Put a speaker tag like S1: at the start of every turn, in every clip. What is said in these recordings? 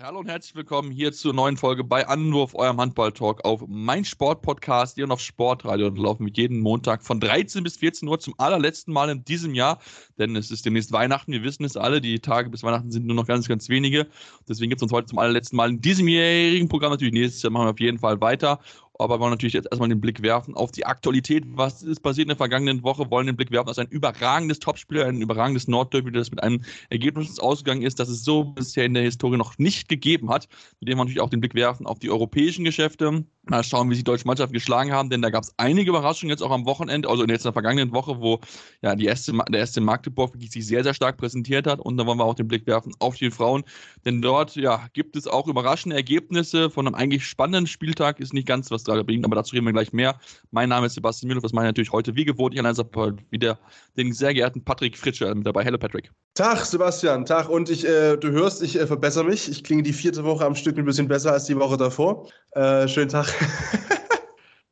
S1: Hallo und herzlich willkommen hier zur neuen Folge bei Anwurf, eurem Handball-Talk auf mein Sportpodcast hier und auf Sportradio und laufen mit jeden Montag von 13 bis 14 Uhr zum allerletzten Mal in diesem Jahr, denn es ist demnächst Weihnachten, wir wissen es alle, die Tage bis Weihnachten sind nur noch ganz, ganz wenige. Deswegen gibt es uns heute zum allerletzten Mal in diesem jährigen Programm natürlich. Nächstes Jahr machen wir auf jeden Fall weiter aber wollen natürlich jetzt erstmal den Blick werfen auf die Aktualität. Was ist passiert in der vergangenen Woche? Wollen den Blick werfen auf ein überragendes Topspiel, ein überragendes Nordderby, das mit einem Ergebnis ausgegangen ist, das es so bisher in der Historie noch nicht gegeben hat. Mit dem wir natürlich auch den Blick werfen auf die europäischen Geschäfte. Mal schauen, wie sich die deutsche Mannschaft geschlagen haben, denn da gab es einige Überraschungen jetzt auch am Wochenende, also in der vergangenen Woche, wo ja die erste, der erste Magdeburg wirklich sich sehr, sehr stark präsentiert hat. Und da wollen wir auch den Blick werfen auf die Frauen, denn dort ja, gibt es auch überraschende Ergebnisse von einem eigentlich spannenden Spieltag, ist nicht ganz was da bringt, aber dazu reden wir gleich mehr. Mein Name ist Sebastian Müller, das mache ich natürlich heute wie gewohnt. Ich habe wieder den sehr geehrten Patrick Fritsche mit dabei. Hallo Patrick.
S2: Tag Sebastian, Tag. Und ich, äh, du hörst, ich äh, verbessere mich. Ich klinge die vierte Woche am Stück ein bisschen besser als die Woche davor. Äh, schönen Tag.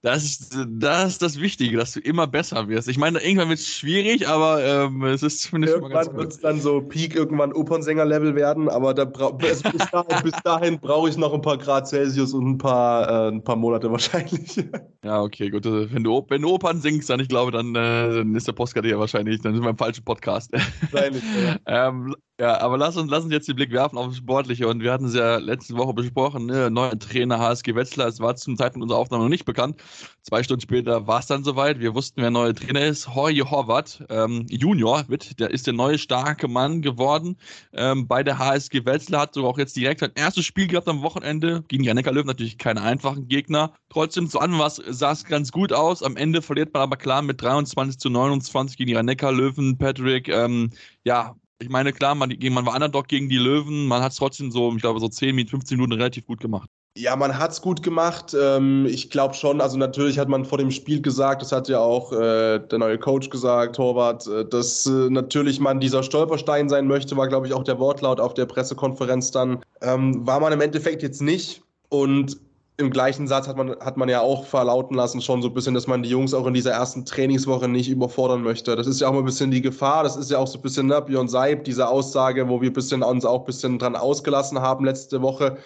S1: Das ist, das ist das Wichtige, dass du immer besser wirst. Ich meine, irgendwann wird es schwierig, aber ähm, es ist zumindest
S2: Irgendwann wird es dann so Peak, irgendwann Opernsänger-Level werden, aber da bis dahin, bis dahin brauche ich noch ein paar Grad Celsius und ein paar, äh, ein paar Monate wahrscheinlich.
S1: Ja, okay, gut. Also, wenn du, wenn du Opern singst, dann ich glaube, dann, äh, dann ist der Postkarte ja wahrscheinlich, dann sind wir im falschen Podcast. Wahrscheinlich, ja. ähm, ja, aber lass uns, lass uns jetzt den Blick werfen auf das Sportliche. Und wir hatten es ja letzte Woche besprochen, ne? neuer Trainer HSG Wetzlar. Es war zum Zeitpunkt unserer Aufnahme noch nicht bekannt. Zwei Stunden später war es dann soweit. Wir wussten, wer neuer Trainer ist. Jorge Horvath, ähm, Junior, wird, der ist der neue starke Mann geworden. Ähm, bei der HSG Wetzlar hat sogar auch jetzt direkt sein erstes Spiel gehabt am Wochenende. Gegen Annecker Löwen natürlich keine einfachen Gegner. Trotzdem, zu Anfang sah es ganz gut aus. Am Ende verliert man aber klar mit 23 zu 29 gegen Annecker Löwen. Patrick, ähm, ja, ich meine, klar, man, man war Underdog gegen die Löwen, man hat es trotzdem so, ich glaube, so 10, 15 Minuten relativ gut gemacht.
S2: Ja, man hat es gut gemacht. Ähm, ich glaube schon, also natürlich hat man vor dem Spiel gesagt, das hat ja auch äh, der neue Coach gesagt, Torwart, äh, dass äh, natürlich man dieser Stolperstein sein möchte, war, glaube ich, auch der Wortlaut auf der Pressekonferenz dann. Ähm, war man im Endeffekt jetzt nicht. Und im gleichen Satz hat man, hat man ja auch verlauten lassen, schon so ein bisschen, dass man die Jungs auch in dieser ersten Trainingswoche nicht überfordern möchte. Das ist ja auch mal ein bisschen die Gefahr. Das ist ja auch so ein bisschen ne, Björn Seib, diese Aussage, wo wir bisschen, uns auch ein bisschen dran ausgelassen haben letzte Woche.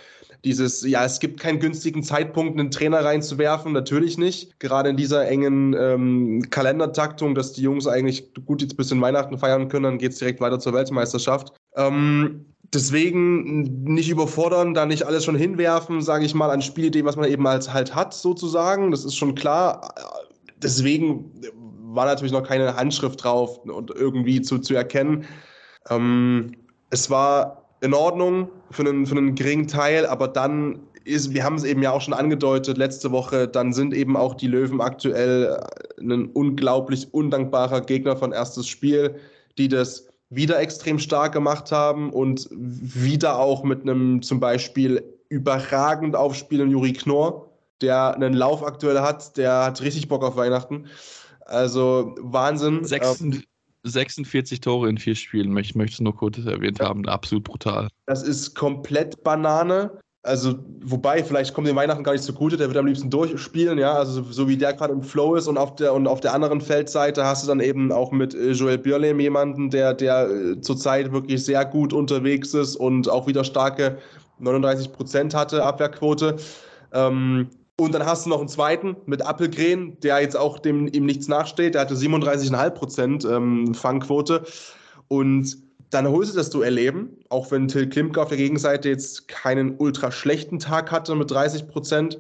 S2: Dieses, ja, es gibt keinen günstigen Zeitpunkt, einen Trainer reinzuwerfen, natürlich nicht. Gerade in dieser engen ähm, Kalendertaktung, dass die Jungs eigentlich gut jetzt ein bisschen Weihnachten feiern können, dann geht es direkt weiter zur Weltmeisterschaft. Ähm, Deswegen nicht überfordern, da nicht alles schon hinwerfen, sage ich mal, an Spielideen, was man eben als halt hat, sozusagen. Das ist schon klar. Deswegen war natürlich noch keine Handschrift drauf und irgendwie zu, zu erkennen. Ähm, es war in Ordnung für einen, für einen geringen Teil, aber dann ist, wir haben es eben ja auch schon angedeutet letzte Woche, dann sind eben auch die Löwen aktuell ein unglaublich undankbarer Gegner von erstes Spiel, die das wieder extrem stark gemacht haben und wieder auch mit einem zum Beispiel überragend aufspielenden Juri Knorr, der einen Lauf aktuell hat, der hat richtig Bock auf Weihnachten. Also Wahnsinn.
S1: 46, 46 Tore in vier Spielen, ich möchte es nur kurz erwähnt haben, absolut brutal.
S2: Das ist komplett Banane. Also, wobei, vielleicht kommt dem Weihnachten gar nicht zugute, der wird am liebsten durchspielen, ja, also so wie der gerade im Flow ist und auf der und auf der anderen Feldseite hast du dann eben auch mit äh, Joel Björlem jemanden, der, der äh, zurzeit wirklich sehr gut unterwegs ist und auch wieder starke 39 Prozent hatte, Abwehrquote. Ähm, und dann hast du noch einen zweiten mit Appelgren, der jetzt auch dem ihm nichts nachsteht, der hatte 37,5 Prozent ähm, Fangquote. Und dann holst du das Duell eben, auch wenn Till Klimke auf der Gegenseite jetzt keinen ultra schlechten Tag hatte mit 30 Prozent.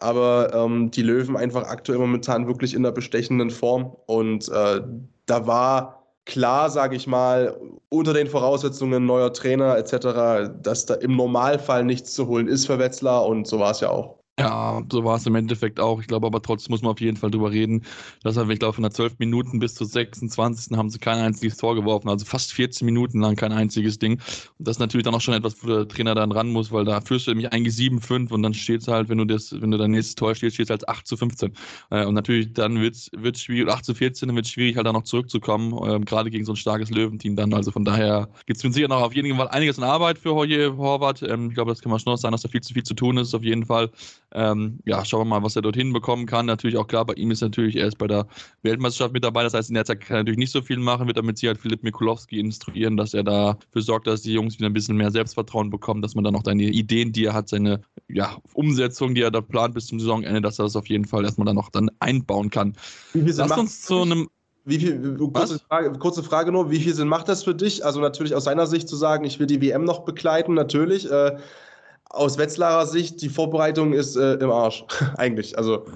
S2: Aber ähm, die Löwen einfach aktuell momentan wirklich in der bestechenden Form. Und äh, da war klar, sage ich mal, unter den Voraussetzungen neuer Trainer etc., dass da im Normalfall nichts zu holen ist für Wetzlar. Und so war es ja auch.
S1: Ja, so war es im Endeffekt auch. Ich glaube aber trotzdem muss man auf jeden Fall drüber reden, dass er, ich glaube, von der 12 Minuten bis zur 26. haben sie kein einziges Tor geworfen, also fast 14 Minuten lang kein einziges Ding. Und das ist natürlich dann auch schon etwas, wo der Trainer dann ran muss, weil da führst du nämlich eigentlich 7-5 und dann steht es halt, wenn du das, wenn du dein nächstes Tor stehst, steht es als 8 zu 15. Äh, und natürlich dann wird es schwierig, 8 zu 14, dann wird es schwierig, halt da noch zurückzukommen, ähm, gerade gegen so ein starkes Löwenteam dann. Also von daher gibt es mit sicher noch auf jeden Fall einiges an Arbeit für Hoje Horvath. Ähm, ich glaube, das kann man schon noch sagen, dass da viel zu viel zu tun ist, auf jeden Fall. Ähm, ja, schauen wir mal, was er dorthin bekommen kann. Natürlich auch klar, bei ihm ist natürlich, er ist bei der Weltmeisterschaft mit dabei. Das heißt, in der Zeit kann er natürlich nicht so viel machen, wird damit Sicherheit Philipp Mikulowski instruieren, dass er dafür sorgt, dass die Jungs wieder ein bisschen mehr Selbstvertrauen bekommen, dass man dann auch seine Ideen, die er hat, seine ja, Umsetzung, die er da plant bis zum Saisonende, dass er das auf jeden Fall erstmal dann noch dann einbauen kann.
S2: Lass uns zu einem wie viel, kurze Frage, kurze Frage, nur, wie viel Sinn macht das für dich? Also natürlich aus seiner Sicht zu sagen, ich will die WM noch begleiten, natürlich. Äh, aus Wetzlarer Sicht, die Vorbereitung ist äh, im Arsch, eigentlich. Also.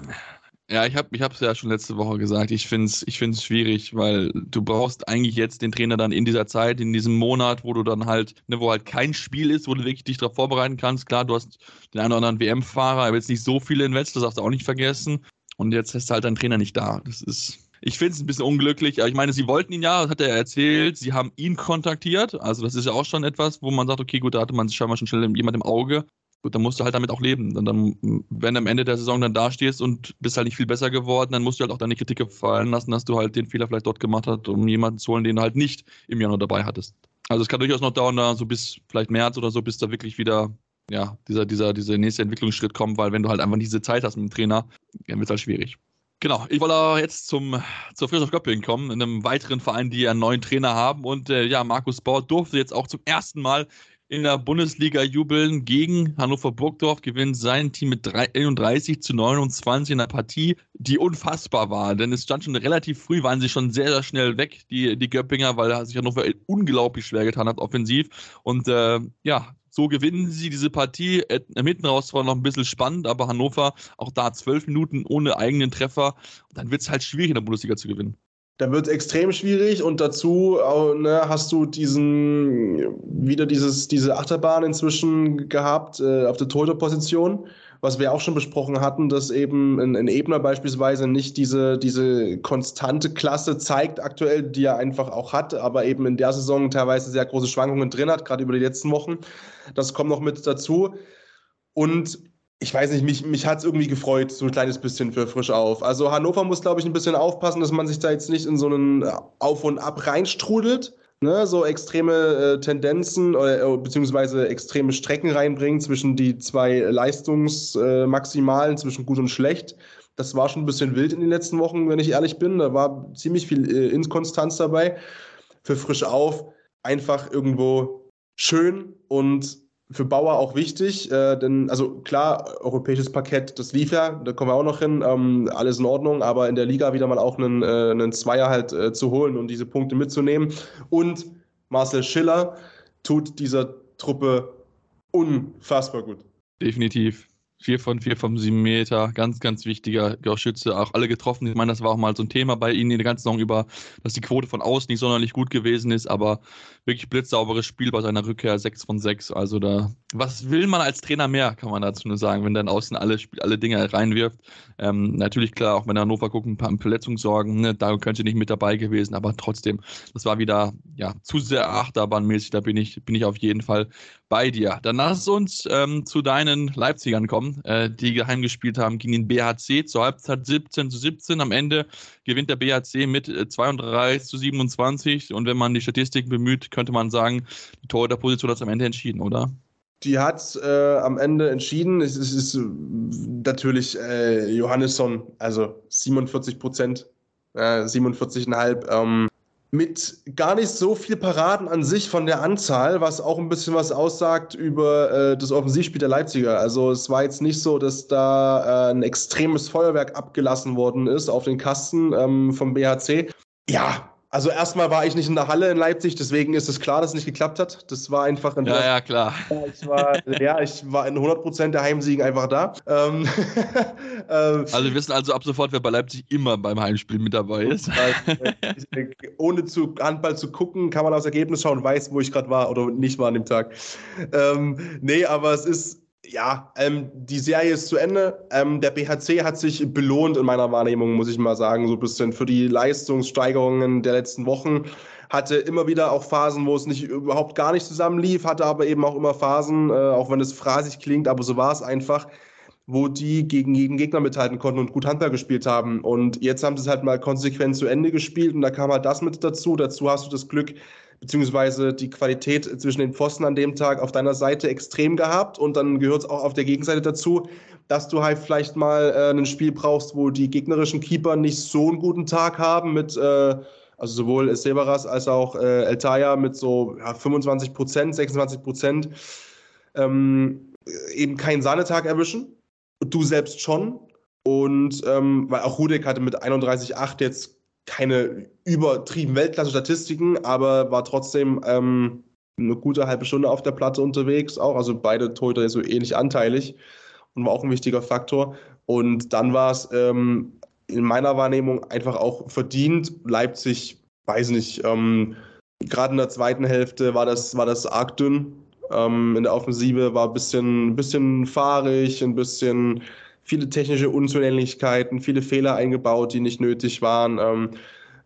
S1: Ja, ich habe es ja schon letzte Woche gesagt. Ich finde es ich find's schwierig, weil du brauchst eigentlich jetzt den Trainer dann in dieser Zeit, in diesem Monat, wo du dann halt, ne, wo halt kein Spiel ist, wo du wirklich dich darauf vorbereiten kannst. Klar, du hast den einen oder anderen WM-Fahrer, aber jetzt nicht so viele in Wetz, das darfst du auch nicht vergessen. Und jetzt hast du halt deinen Trainer nicht da. Das ist, ich finde es ein bisschen unglücklich, ich meine, sie wollten ihn ja, das hat er erzählt, sie haben ihn kontaktiert. Also, das ist ja auch schon etwas, wo man sagt, okay, gut, da hatte man scheinbar schon schnell jemand im Auge. Gut, dann musst du halt damit auch leben. Und dann, wenn du am Ende der Saison dann dastehst und bist halt nicht viel besser geworden, dann musst du halt auch deine Kritik gefallen lassen, dass du halt den Fehler vielleicht dort gemacht hast, um jemanden zu holen, den du halt nicht im Januar dabei hattest. Also es kann durchaus noch dauern, da so bis vielleicht März oder so, bis da wirklich wieder ja, dieser, dieser, dieser nächste Entwicklungsschritt kommt, weil wenn du halt einfach diese Zeit hast mit dem Trainer, dann wird es halt schwierig. Genau, ich wollte jetzt zum, zur Friedrich Göppingen kommen, in einem weiteren Verein, die einen neuen Trainer haben. Und äh, ja, Markus Bauer durfte jetzt auch zum ersten Mal in der Bundesliga jubeln gegen Hannover Burgdorf, gewinnt sein Team mit 31 zu 29 in einer Partie, die unfassbar war. Denn es stand schon relativ früh, waren sie schon sehr, sehr schnell weg, die, die Göppinger, weil sich Hannover unglaublich schwer getan hat, offensiv. Und äh, ja, so gewinnen sie diese Partie. Äh, hinten raus war noch ein bisschen spannend, aber Hannover auch da zwölf Minuten ohne eigenen Treffer. Dann wird es halt schwierig in der Bundesliga zu gewinnen.
S2: Da wird es extrem schwierig und dazu ne, hast du diesen wieder dieses, diese Achterbahn inzwischen gehabt äh, auf der Torhüterposition, was wir auch schon besprochen hatten, dass eben ein, ein Ebner beispielsweise nicht diese, diese konstante Klasse zeigt aktuell, die er einfach auch hat, aber eben in der Saison teilweise sehr große Schwankungen drin hat, gerade über die letzten Wochen. Das kommt noch mit dazu. Und ich weiß nicht, mich, mich hat es irgendwie gefreut, so ein kleines bisschen für frisch auf. Also Hannover muss, glaube ich, ein bisschen aufpassen, dass man sich da jetzt nicht in so einen Auf und Ab reinstrudelt. Ne, so extreme äh, Tendenzen äh, beziehungsweise extreme Strecken reinbringen zwischen die zwei Leistungsmaximalen, äh, zwischen gut und schlecht. Das war schon ein bisschen wild in den letzten Wochen, wenn ich ehrlich bin. Da war ziemlich viel äh, Inkonstanz dabei. Für frisch auf einfach irgendwo schön und für Bauer auch wichtig, äh, denn, also klar, europäisches Parkett, das lief ja, da kommen wir auch noch hin, ähm, alles in Ordnung, aber in der Liga wieder mal auch einen, äh, einen Zweier halt äh, zu holen und diese Punkte mitzunehmen. Und Marcel Schiller tut dieser Truppe unfassbar gut.
S1: Definitiv. 4 von 4 vom 7 Meter, ganz, ganz wichtiger Schütze, auch alle getroffen. Ich meine, das war auch mal so ein Thema bei ihnen in der ganzen Saison über, dass die Quote von außen nicht sonderlich gut gewesen ist, aber wirklich blitzsauberes Spiel bei seiner Rückkehr, 6 von 6. Also da, was will man als Trainer mehr, kann man dazu nur sagen, wenn dann außen alle, alle Dinge reinwirft. Ähm, natürlich klar, auch wenn Hannover gucken, ein paar Verletzungssorgen, ne, da könnte nicht mit dabei gewesen, aber trotzdem, das war wieder ja zu sehr achterbahnmäßig, da bin ich, bin ich auf jeden Fall bei dir. Dann lass uns ähm, zu deinen Leipzigern kommen, äh, die geheim gespielt haben gegen den BHC zur Halbzeit 17 zu 17. Am Ende gewinnt der BHC mit 32 äh, zu 27 und wenn man die Statistiken bemüht, könnte man sagen, die Torhüterposition hat es am Ende entschieden, oder?
S2: Die hat äh, am Ende entschieden. Es, es ist natürlich äh, Johannesson, also 47 Prozent, äh, 47,5. Ähm, mit gar nicht so viel Paraden an sich von der Anzahl, was auch ein bisschen was aussagt über äh, das Offensivspiel der Leipziger. Also es war jetzt nicht so, dass da äh, ein extremes Feuerwerk abgelassen worden ist auf den Kasten ähm, vom BHC. Ja, also erstmal war ich nicht in der Halle in Leipzig, deswegen ist es klar, dass es nicht geklappt hat. Das war einfach
S1: ein Ja, ja, klar.
S2: Ich war, ja, ich war in 100% der Heimsiegen einfach da. Ähm,
S1: ähm, also wir wissen also ab sofort, wer bei Leipzig immer beim Heimspiel mit dabei ist.
S2: Ohne zu Handball zu gucken, kann man aufs Ergebnis schauen, weiß, wo ich gerade war oder nicht war an dem Tag. Ähm, nee, aber es ist ja, ähm, die Serie ist zu Ende. Ähm, der BHC hat sich belohnt in meiner Wahrnehmung, muss ich mal sagen, so ein bisschen für die Leistungssteigerungen der letzten Wochen. Hatte immer wieder auch Phasen, wo es nicht überhaupt gar nicht zusammenlief, hatte aber eben auch immer Phasen, äh, auch wenn es phrasig klingt, aber so war es einfach, wo die gegen jeden Gegner mithalten konnten und gut Handball gespielt haben. Und jetzt haben sie es halt mal konsequent zu Ende gespielt und da kam halt das mit dazu. Dazu hast du das Glück, beziehungsweise die Qualität zwischen den Pfosten an dem Tag auf deiner Seite extrem gehabt und dann gehört es auch auf der Gegenseite dazu, dass du halt vielleicht mal äh, ein Spiel brauchst, wo die gegnerischen Keeper nicht so einen guten Tag haben mit äh, also sowohl Severas als auch äh, Eltaya mit so ja, 25 Prozent, 26 Prozent ähm, eben keinen Sahnetag erwischen. Du selbst schon. Und ähm, weil auch Hudek hatte mit 31,8 jetzt keine übertrieben Weltklasse-Statistiken, aber war trotzdem ähm, eine gute halbe Stunde auf der Platte unterwegs auch. Also beide Torhüter so ähnlich anteilig und war auch ein wichtiger Faktor. Und dann war es ähm, in meiner Wahrnehmung einfach auch verdient. Leipzig, weiß nicht, ähm, gerade in der zweiten Hälfte war das, war das arg dünn. Ähm, in der Offensive war ein bisschen, bisschen fahrig, ein bisschen viele technische Unzulänglichkeiten, viele Fehler eingebaut, die nicht nötig waren, ähm,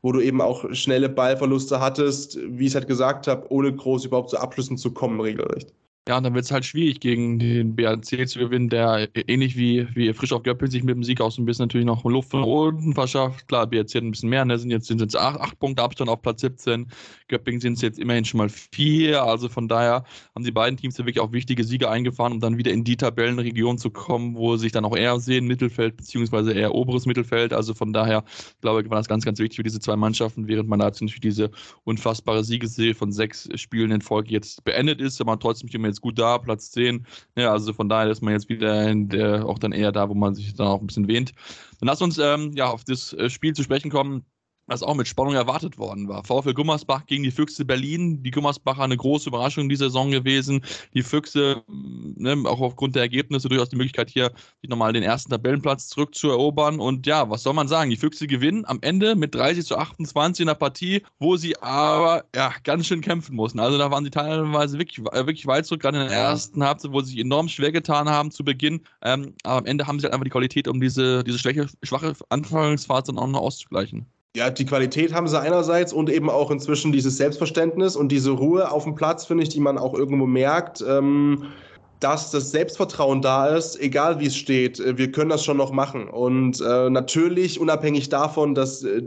S2: wo du eben auch schnelle Ballverluste hattest, wie ich es halt gesagt habe, ohne groß überhaupt zu Abschlüssen zu kommen, regelrecht.
S1: Ja, und dann wird es halt schwierig, gegen den BRC zu gewinnen, der ähnlich wie, wie frisch auf Göppel sich mit dem Sieg aus ein bisschen natürlich noch Luft von unten verschafft. Klar, BRC hat ein bisschen mehr, ne? sind jetzt sind jetzt acht, acht Punkte Abstand auf Platz 17. Göppingen sind es jetzt immerhin schon mal vier. Also von daher haben die beiden Teams ja wirklich auch wichtige Siege eingefahren, um dann wieder in die Tabellenregion zu kommen, wo sich dann auch eher sehen, Mittelfeld beziehungsweise eher oberes Mittelfeld. Also von daher, glaube ich, war das ganz, ganz wichtig für diese zwei Mannschaften, während man da natürlich diese unfassbare Siegesserie von sechs Spielen in Folge jetzt beendet ist, aber trotzdem immer jetzt gut da, Platz 10. Ja, also von daher ist man jetzt wieder in der, auch dann eher da, wo man sich dann auch ein bisschen wähnt. Dann lass uns ähm, ja auf das äh, Spiel zu sprechen kommen was auch mit Spannung erwartet worden war. VfL Gummersbach gegen die Füchse Berlin. Die Gummersbacher eine große Überraschung die Saison gewesen. Die Füchse, ne, auch aufgrund der Ergebnisse, durchaus die Möglichkeit hier, nochmal den ersten Tabellenplatz zurückzuerobern. Und ja, was soll man sagen? Die Füchse gewinnen am Ende mit 30 zu 28 in der Partie, wo sie aber ja ganz schön kämpfen mussten. Also da waren sie teilweise wirklich, äh, wirklich weit zurück, gerade in der ersten Halbzeit, wo sie sich enorm schwer getan haben zu Beginn. Ähm, aber am Ende haben sie halt einfach die Qualität, um diese, diese schwache, schwache Anfangsphase dann auch noch auszugleichen.
S2: Ja, die Qualität haben sie einerseits und eben auch inzwischen dieses Selbstverständnis und diese Ruhe auf dem Platz, finde ich, die man auch irgendwo merkt, ähm, dass das Selbstvertrauen da ist, egal wie es steht. Äh, wir können das schon noch machen. Und äh, natürlich, unabhängig davon, dass äh,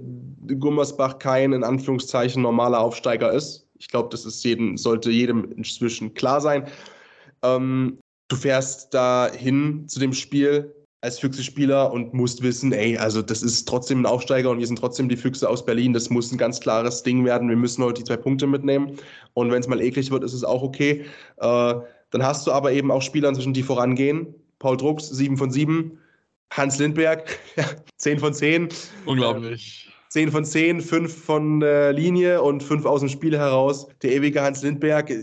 S2: Gummersbach kein in Anführungszeichen normaler Aufsteiger ist. Ich glaube, das ist jedem, sollte jedem inzwischen klar sein. Ähm, du fährst dahin zu dem Spiel als Füchse-Spieler und musst wissen, ey, also das ist trotzdem ein Aufsteiger und wir sind trotzdem die Füchse aus Berlin. Das muss ein ganz klares Ding werden. Wir müssen heute die zwei Punkte mitnehmen. Und wenn es mal eklig wird, ist es auch okay. Äh, dann hast du aber eben auch Spieler inzwischen, die vorangehen. Paul Drucks, 7 von 7. Hans Lindberg, 10 von 10.
S1: Unglaublich.
S2: 10 von 10, 5 von der Linie und 5 aus dem Spiel heraus. Der ewige Hans Lindberg, äh,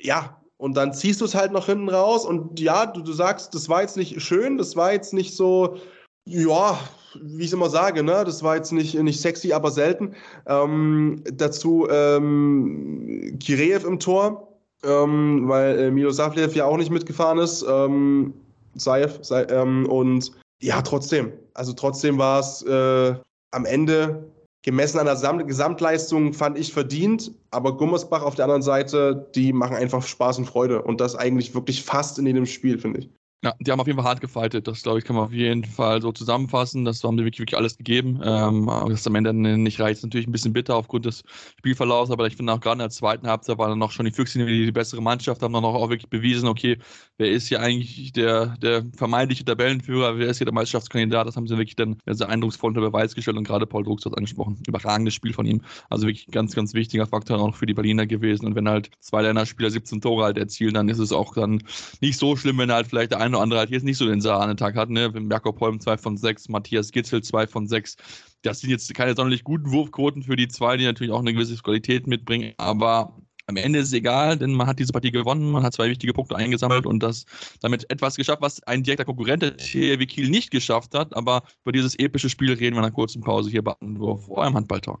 S2: ja, und dann ziehst du es halt noch hinten raus und ja, du, du sagst, das war jetzt nicht schön, das war jetzt nicht so, ja, wie ich immer sage, ne, das war jetzt nicht, nicht sexy, aber selten. Ähm, dazu ähm, Kireev im Tor, ähm, weil äh, Milo Savlev ja auch nicht mitgefahren ist. Ähm, Saif, Saif ähm, und ja, trotzdem. Also trotzdem war es äh, am Ende gemessen an der Gesamtleistung fand ich verdient, aber Gummersbach auf der anderen Seite, die machen einfach Spaß und Freude und das eigentlich wirklich fast in jedem Spiel, finde ich.
S1: Ja, die haben auf jeden Fall hart gefightet. Das, glaube ich, kann man auf jeden Fall so zusammenfassen. Das haben die wirklich, wirklich alles gegeben. Ähm, das am Ende nicht reicht, natürlich ein bisschen bitter aufgrund des Spielverlaufs, aber ich finde auch gerade in der zweiten Halbzeit waren dann noch schon die Füchse die, die bessere Mannschaft, haben dann auch wirklich bewiesen, okay, wer ist hier eigentlich der, der vermeintliche Tabellenführer, wer ist hier der Meisterschaftskandidat, das haben sie wirklich dann sehr eindrucksvoll unter Beweis gestellt und gerade Paul Drucks hat angesprochen. Überragendes Spiel von ihm. Also wirklich ganz, ganz wichtiger Faktor auch für die Berliner gewesen. Und wenn halt zwei Länderspieler 17 Tore halt erzielen, dann ist es auch dann nicht so schlimm, wenn halt vielleicht der eine oder andere halt jetzt nicht so den Sahnetag hat, ne? Jakob Holm 2 von 6, Matthias Gitzel 2 von 6. Das sind jetzt keine sonderlich guten Wurfquoten für die zwei, die natürlich auch eine gewisse Qualität mitbringen, aber am Ende ist es egal, denn man hat diese Partie gewonnen, man hat zwei wichtige Punkte eingesammelt und das damit etwas geschafft, was ein direkter Konkurrent der THW Kiel nicht geschafft hat. Aber über dieses epische Spiel reden wir nach kurzen Pause hier bei Anwurf, eurem Handballtalk.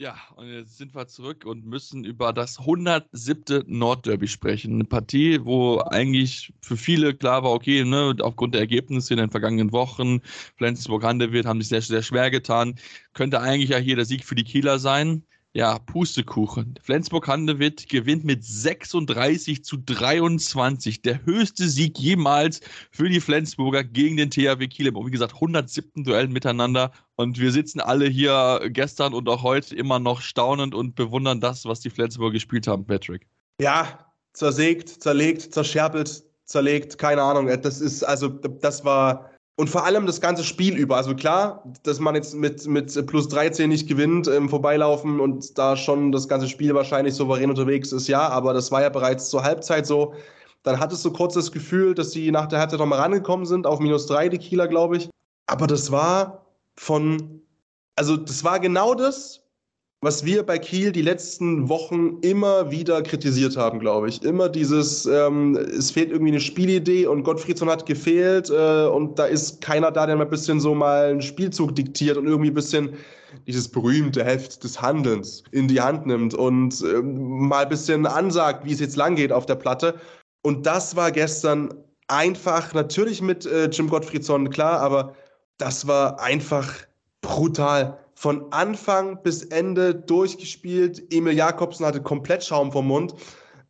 S1: Ja, und jetzt sind wir zurück und müssen über das 107. Nordderby sprechen. Eine Partie, wo eigentlich für viele klar war, okay, ne, aufgrund der Ergebnisse in den vergangenen Wochen, Flensburg-Handewitt haben sich sehr, sehr schwer getan. Könnte eigentlich ja hier der Sieg für die Kieler sein ja, Pustekuchen. Flensburg-Handewitt gewinnt mit 36 zu 23. Der höchste Sieg jemals für die Flensburger gegen den THW Kiel. Wie gesagt, 107. Duell miteinander. Und wir sitzen alle hier gestern und auch heute immer noch staunend und bewundern das, was die Flensburger gespielt haben, Patrick.
S2: Ja, zersägt, zerlegt, zerscherbelt, zerlegt, keine Ahnung. Das ist, also, das war und vor allem das ganze Spiel über. Also klar, dass man jetzt mit, mit plus 13 nicht gewinnt im Vorbeilaufen und da schon das ganze Spiel wahrscheinlich souverän unterwegs ist, ja, aber das war ja bereits zur Halbzeit so. Dann hattest du kurz das Gefühl, dass sie nach der Halbzeit nochmal rangekommen sind, auf minus 3, die Kieler, glaube ich. Aber das war von, also das war genau das, was wir bei Kiel die letzten Wochen immer wieder kritisiert haben, glaube ich. Immer dieses, ähm, es fehlt irgendwie eine Spielidee und Gottfriedson hat gefehlt äh, und da ist keiner da, der mal ein bisschen so mal einen Spielzug diktiert und irgendwie ein bisschen dieses berühmte Heft des Handelns in die Hand nimmt und äh, mal ein bisschen ansagt, wie es jetzt lang geht auf der Platte. Und das war gestern einfach, natürlich mit äh, Jim Gottfriedson, klar, aber das war einfach brutal von Anfang bis Ende durchgespielt. Emil Jakobsen hatte komplett Schaum vom Mund.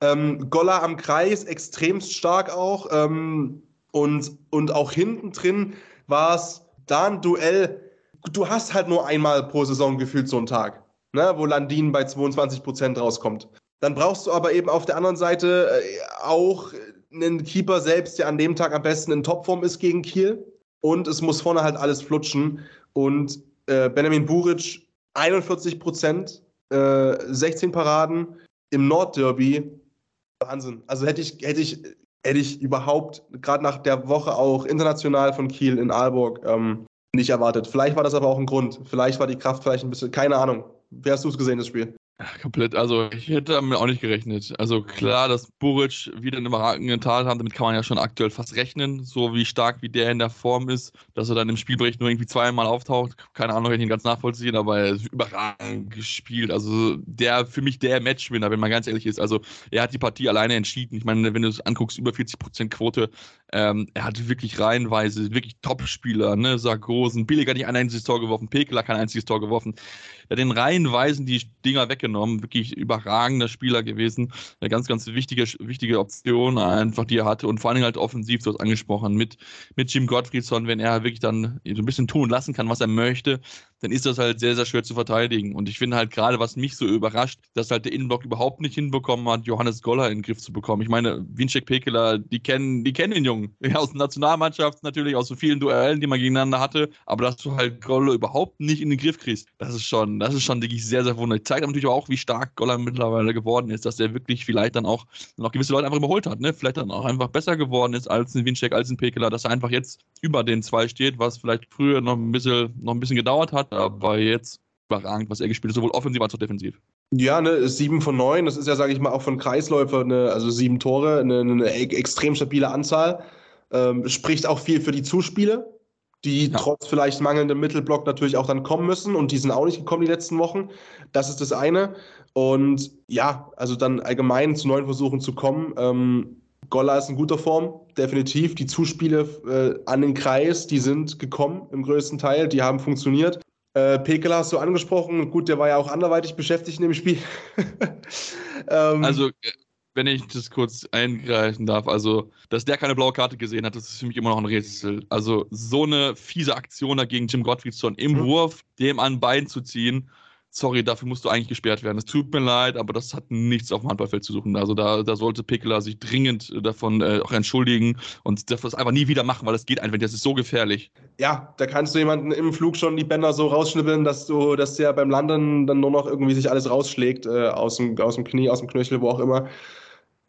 S2: Ähm, Golla am Kreis extremst stark auch. Ähm, und, und auch hinten drin war es da ein Duell. Du hast halt nur einmal pro Saison gefühlt so einen Tag, ne, wo Landin bei 22 Prozent rauskommt. Dann brauchst du aber eben auf der anderen Seite äh, auch einen Keeper selbst, der an dem Tag am besten in Topform ist gegen Kiel. Und es muss vorne halt alles flutschen. Und äh, Benjamin Buric 41 Prozent, äh, 16 Paraden im Nordderby. Wahnsinn. Also hätte ich, hätte ich, hätte ich überhaupt, gerade nach der Woche auch international von Kiel in Aalborg, ähm, nicht erwartet. Vielleicht war das aber auch ein Grund. Vielleicht war die Kraft vielleicht ein bisschen, keine Ahnung. Wie hast du es gesehen, das Spiel?
S1: Komplett. Also ich hätte damit auch nicht gerechnet. Also klar, dass Buric wieder einen überragenden Tat hat, damit kann man ja schon aktuell fast rechnen. So wie stark wie der in der Form ist, dass er dann im Spielbericht nur irgendwie zweimal auftaucht. Keine Ahnung, kann ich ihn ganz nachvollziehen, aber er ist überragend gespielt. Also der für mich der Matchwinner, wenn man ganz ehrlich ist. Also er hat die Partie alleine entschieden. Ich meine, wenn du es anguckst, über 40% Quote, ähm, er hat wirklich reihenweise, wirklich Top-Spieler, ne? Sargosen, Billiger nicht ein einziges Tor geworfen, Pekeler kein einziges Tor geworfen. Hat den reihenweisen die Dinger weggenommen, wirklich überragender Spieler gewesen. Eine ganz, ganz wichtige, wichtige Option einfach, die er hatte und vor allem halt offensiv, du hast angesprochen, mit, mit Jim Gottfriedson, wenn er wirklich dann so ein bisschen tun lassen kann, was er möchte, dann ist das halt sehr, sehr schwer zu verteidigen. Und ich finde halt gerade, was mich so überrascht, dass halt der Innenblock überhaupt nicht hinbekommen hat, Johannes Goller in den Griff zu bekommen. Ich meine, Winczek Pekeler, die kennen, die kennen den Jungen. Ja, aus der Nationalmannschaft natürlich, aus so vielen Duellen, die man gegeneinander hatte. Aber dass du halt Goller überhaupt nicht in den Griff kriegst, das ist schon, das ist schon wirklich sehr, sehr wunderlich. Zeigt natürlich auch, wie stark Goller mittlerweile geworden ist, dass er wirklich vielleicht dann auch noch gewisse Leute einfach überholt hat, ne? Vielleicht dann auch einfach besser geworden ist als ein Winczek, als ein Pekeler, dass er einfach jetzt über den zwei steht, was vielleicht früher noch ein bisschen, noch ein bisschen gedauert hat aber jetzt überragend, was er gespielt hat, sowohl offensiv als auch defensiv.
S2: Ja, ne, sieben von neun, das ist ja, sage ich mal, auch von Kreisläufer, eine, also sieben Tore, eine, eine extrem stabile Anzahl. Ähm, spricht auch viel für die Zuspiele, die ja. trotz vielleicht mangelndem Mittelblock natürlich auch dann kommen müssen und die sind auch nicht gekommen die letzten Wochen. Das ist das eine. Und ja, also dann allgemein zu neuen Versuchen zu kommen. Ähm, Golla ist in guter Form, definitiv. Die Zuspiele äh, an den Kreis, die sind gekommen im größten Teil, die haben funktioniert. Äh, Pekela hast du angesprochen. Gut, der war ja auch anderweitig beschäftigt in dem Spiel.
S1: ähm, also, wenn ich das kurz eingreifen darf, also, dass der keine blaue Karte gesehen hat, das ist für mich immer noch ein Rätsel. Also, so eine fiese Aktion dagegen Jim Gottfriedson im mhm. Wurf, dem an Bein zu ziehen, sorry, dafür musst du eigentlich gesperrt werden. Es tut mir leid, aber das hat nichts auf dem Handballfeld zu suchen. Also da, da sollte Pekela sich dringend äh, davon äh, auch entschuldigen und das einfach nie wieder machen, weil das geht einfach, das ist so gefährlich.
S2: Ja, da kannst du jemanden im Flug schon die Bänder so rausschnippeln, dass du, dass der beim Landen dann nur noch irgendwie sich alles rausschlägt, äh, aus, dem, aus dem Knie, aus dem Knöchel, wo auch immer.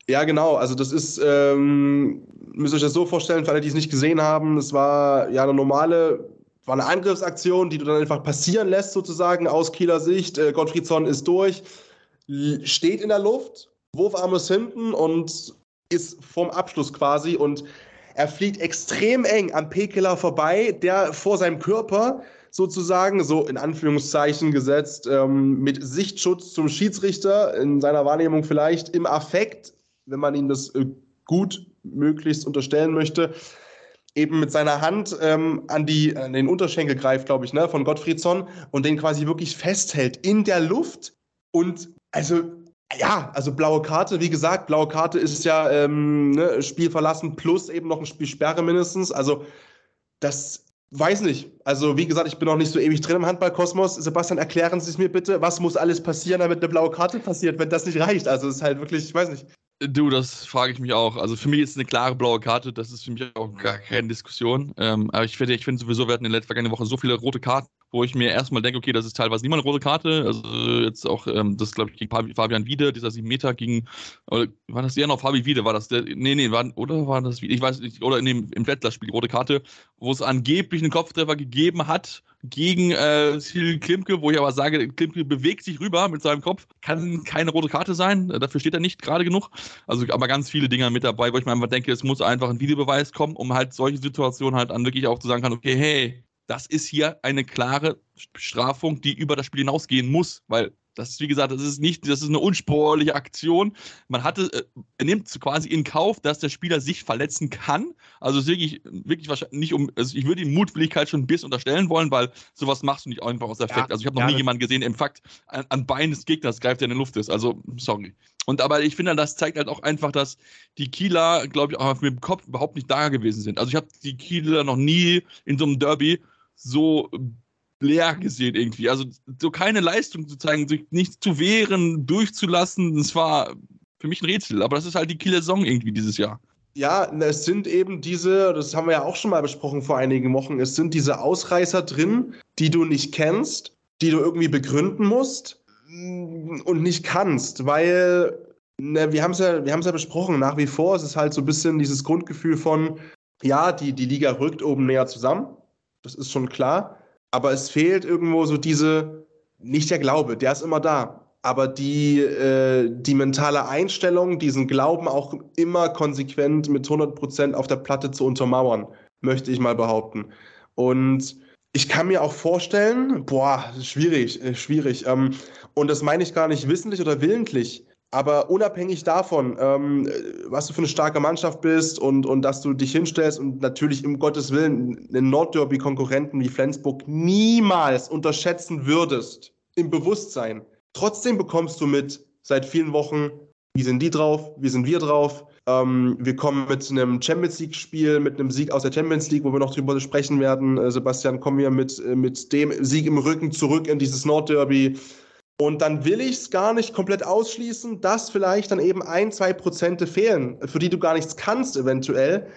S2: Ja, genau. Also das ist, ähm, müsst ihr euch das so vorstellen, für alle, die es nicht gesehen haben, es war ja eine normale war eine Angriffsaktion, die du dann einfach passieren lässt, sozusagen aus Kieler Sicht. Äh, Gottfriedson ist durch, steht in der Luft, Wurfarm ist hinten und ist vorm Abschluss quasi und er fliegt extrem eng am P-Killer vorbei, der vor seinem Körper sozusagen, so in Anführungszeichen gesetzt, ähm, mit Sichtschutz zum Schiedsrichter, in seiner Wahrnehmung vielleicht im Affekt, wenn man ihm das äh, gut möglichst unterstellen möchte, eben mit seiner Hand ähm, an, die, an den Unterschenkel greift, glaube ich, ne, von Gottfriedson und den quasi wirklich festhält in der Luft. Und also, ja, also blaue Karte, wie gesagt, blaue Karte ist ja ähm, ne, Spiel verlassen plus eben noch ein Spielsperre mindestens. Also, das weiß nicht. Also, wie gesagt, ich bin noch nicht so ewig drin im Handballkosmos. Sebastian, erklären Sie es mir bitte. Was muss alles passieren, damit eine blaue Karte passiert, wenn das nicht reicht? Also, es ist halt wirklich, ich weiß nicht.
S1: Du, das frage ich mich auch. Also für mich ist es eine klare blaue Karte, das ist für mich auch gar keine Diskussion. Ähm, aber ich finde ich find sowieso, wir hatten in der vergangenen Woche so viele rote Karten, wo ich mir erstmal denke, okay, das ist teilweise niemand eine rote Karte. Also jetzt auch, ähm, das glaube ich gegen Fabian Wiede, dieser 7 Meter gegen, oder war das ja noch Fabi Wiede, war das der, nee, nee, war, oder war das, ich weiß nicht, oder in dem, im Wettler-Spiel, rote Karte, wo es angeblich einen Kopftreffer gegeben hat gegen äh, Klimke, wo ich aber sage, Klimke bewegt sich rüber mit seinem Kopf, kann keine rote Karte sein, dafür steht er nicht gerade genug. Also aber ganz viele Dinge mit dabei, wo ich mir einfach denke, es muss einfach ein Videobeweis kommen, um halt solche Situationen halt dann wirklich auch zu sagen kann, okay, hey, das ist hier eine klare Bestrafung, die über das Spiel hinausgehen muss, weil das ist, wie gesagt, das ist nicht, das ist eine unsportliche Aktion. Man hatte, äh, er nimmt quasi in Kauf, dass der Spieler sich verletzen kann. Also es ist wirklich, wirklich wahrscheinlich nicht um, also ich würde ihm Mutwilligkeit schon ein bisschen unterstellen wollen, weil sowas machst du nicht einfach aus Effekt. Ja, also ich habe noch ja, nie jemanden gesehen, im Fakt an, an Beinen des Gegners greift, der in der Luft ist. Also, sorry. Und aber ich finde, das zeigt halt auch einfach, dass die Kieler, glaube ich, auch mit dem Kopf überhaupt nicht da gewesen sind. Also ich habe die Kieler noch nie in so einem Derby so leer gesehen irgendwie. Also so keine Leistung zu zeigen, sich nicht zu wehren, durchzulassen, das war für mich ein Rätsel. Aber das ist halt die Kieler Song irgendwie dieses Jahr.
S2: Ja, es sind eben diese, das haben wir ja auch schon mal besprochen vor einigen Wochen, es sind diese Ausreißer drin, die du nicht kennst, die du irgendwie begründen musst und nicht kannst, weil ne, wir haben es ja, ja besprochen, nach wie vor ist es halt so ein bisschen dieses Grundgefühl von, ja, die, die Liga rückt oben näher zusammen, das ist schon klar, aber es fehlt irgendwo so diese, nicht der Glaube, der ist immer da, aber die, äh, die mentale Einstellung, diesen Glauben auch immer konsequent mit 100% auf der Platte zu untermauern, möchte ich mal behaupten. Und ich kann mir auch vorstellen, boah, schwierig, äh, schwierig. Ähm, und das meine ich gar nicht wissentlich oder willentlich. Aber unabhängig davon, ähm, was du für eine starke Mannschaft bist und, und dass du dich hinstellst und natürlich im Gottes Willen einen Nordderby-Konkurrenten wie Flensburg niemals unterschätzen würdest im Bewusstsein. Trotzdem bekommst du mit seit vielen Wochen, wie sind die drauf, wie sind wir drauf. Ähm, wir kommen mit einem Champions League-Spiel, mit einem Sieg aus der Champions League, wo wir noch drüber sprechen werden. Äh, Sebastian, kommen wir mit, äh, mit dem Sieg im Rücken zurück in dieses Nordderby. Und dann will ich es gar nicht komplett ausschließen, dass vielleicht dann eben ein, zwei Prozente fehlen, für die du gar nichts kannst eventuell.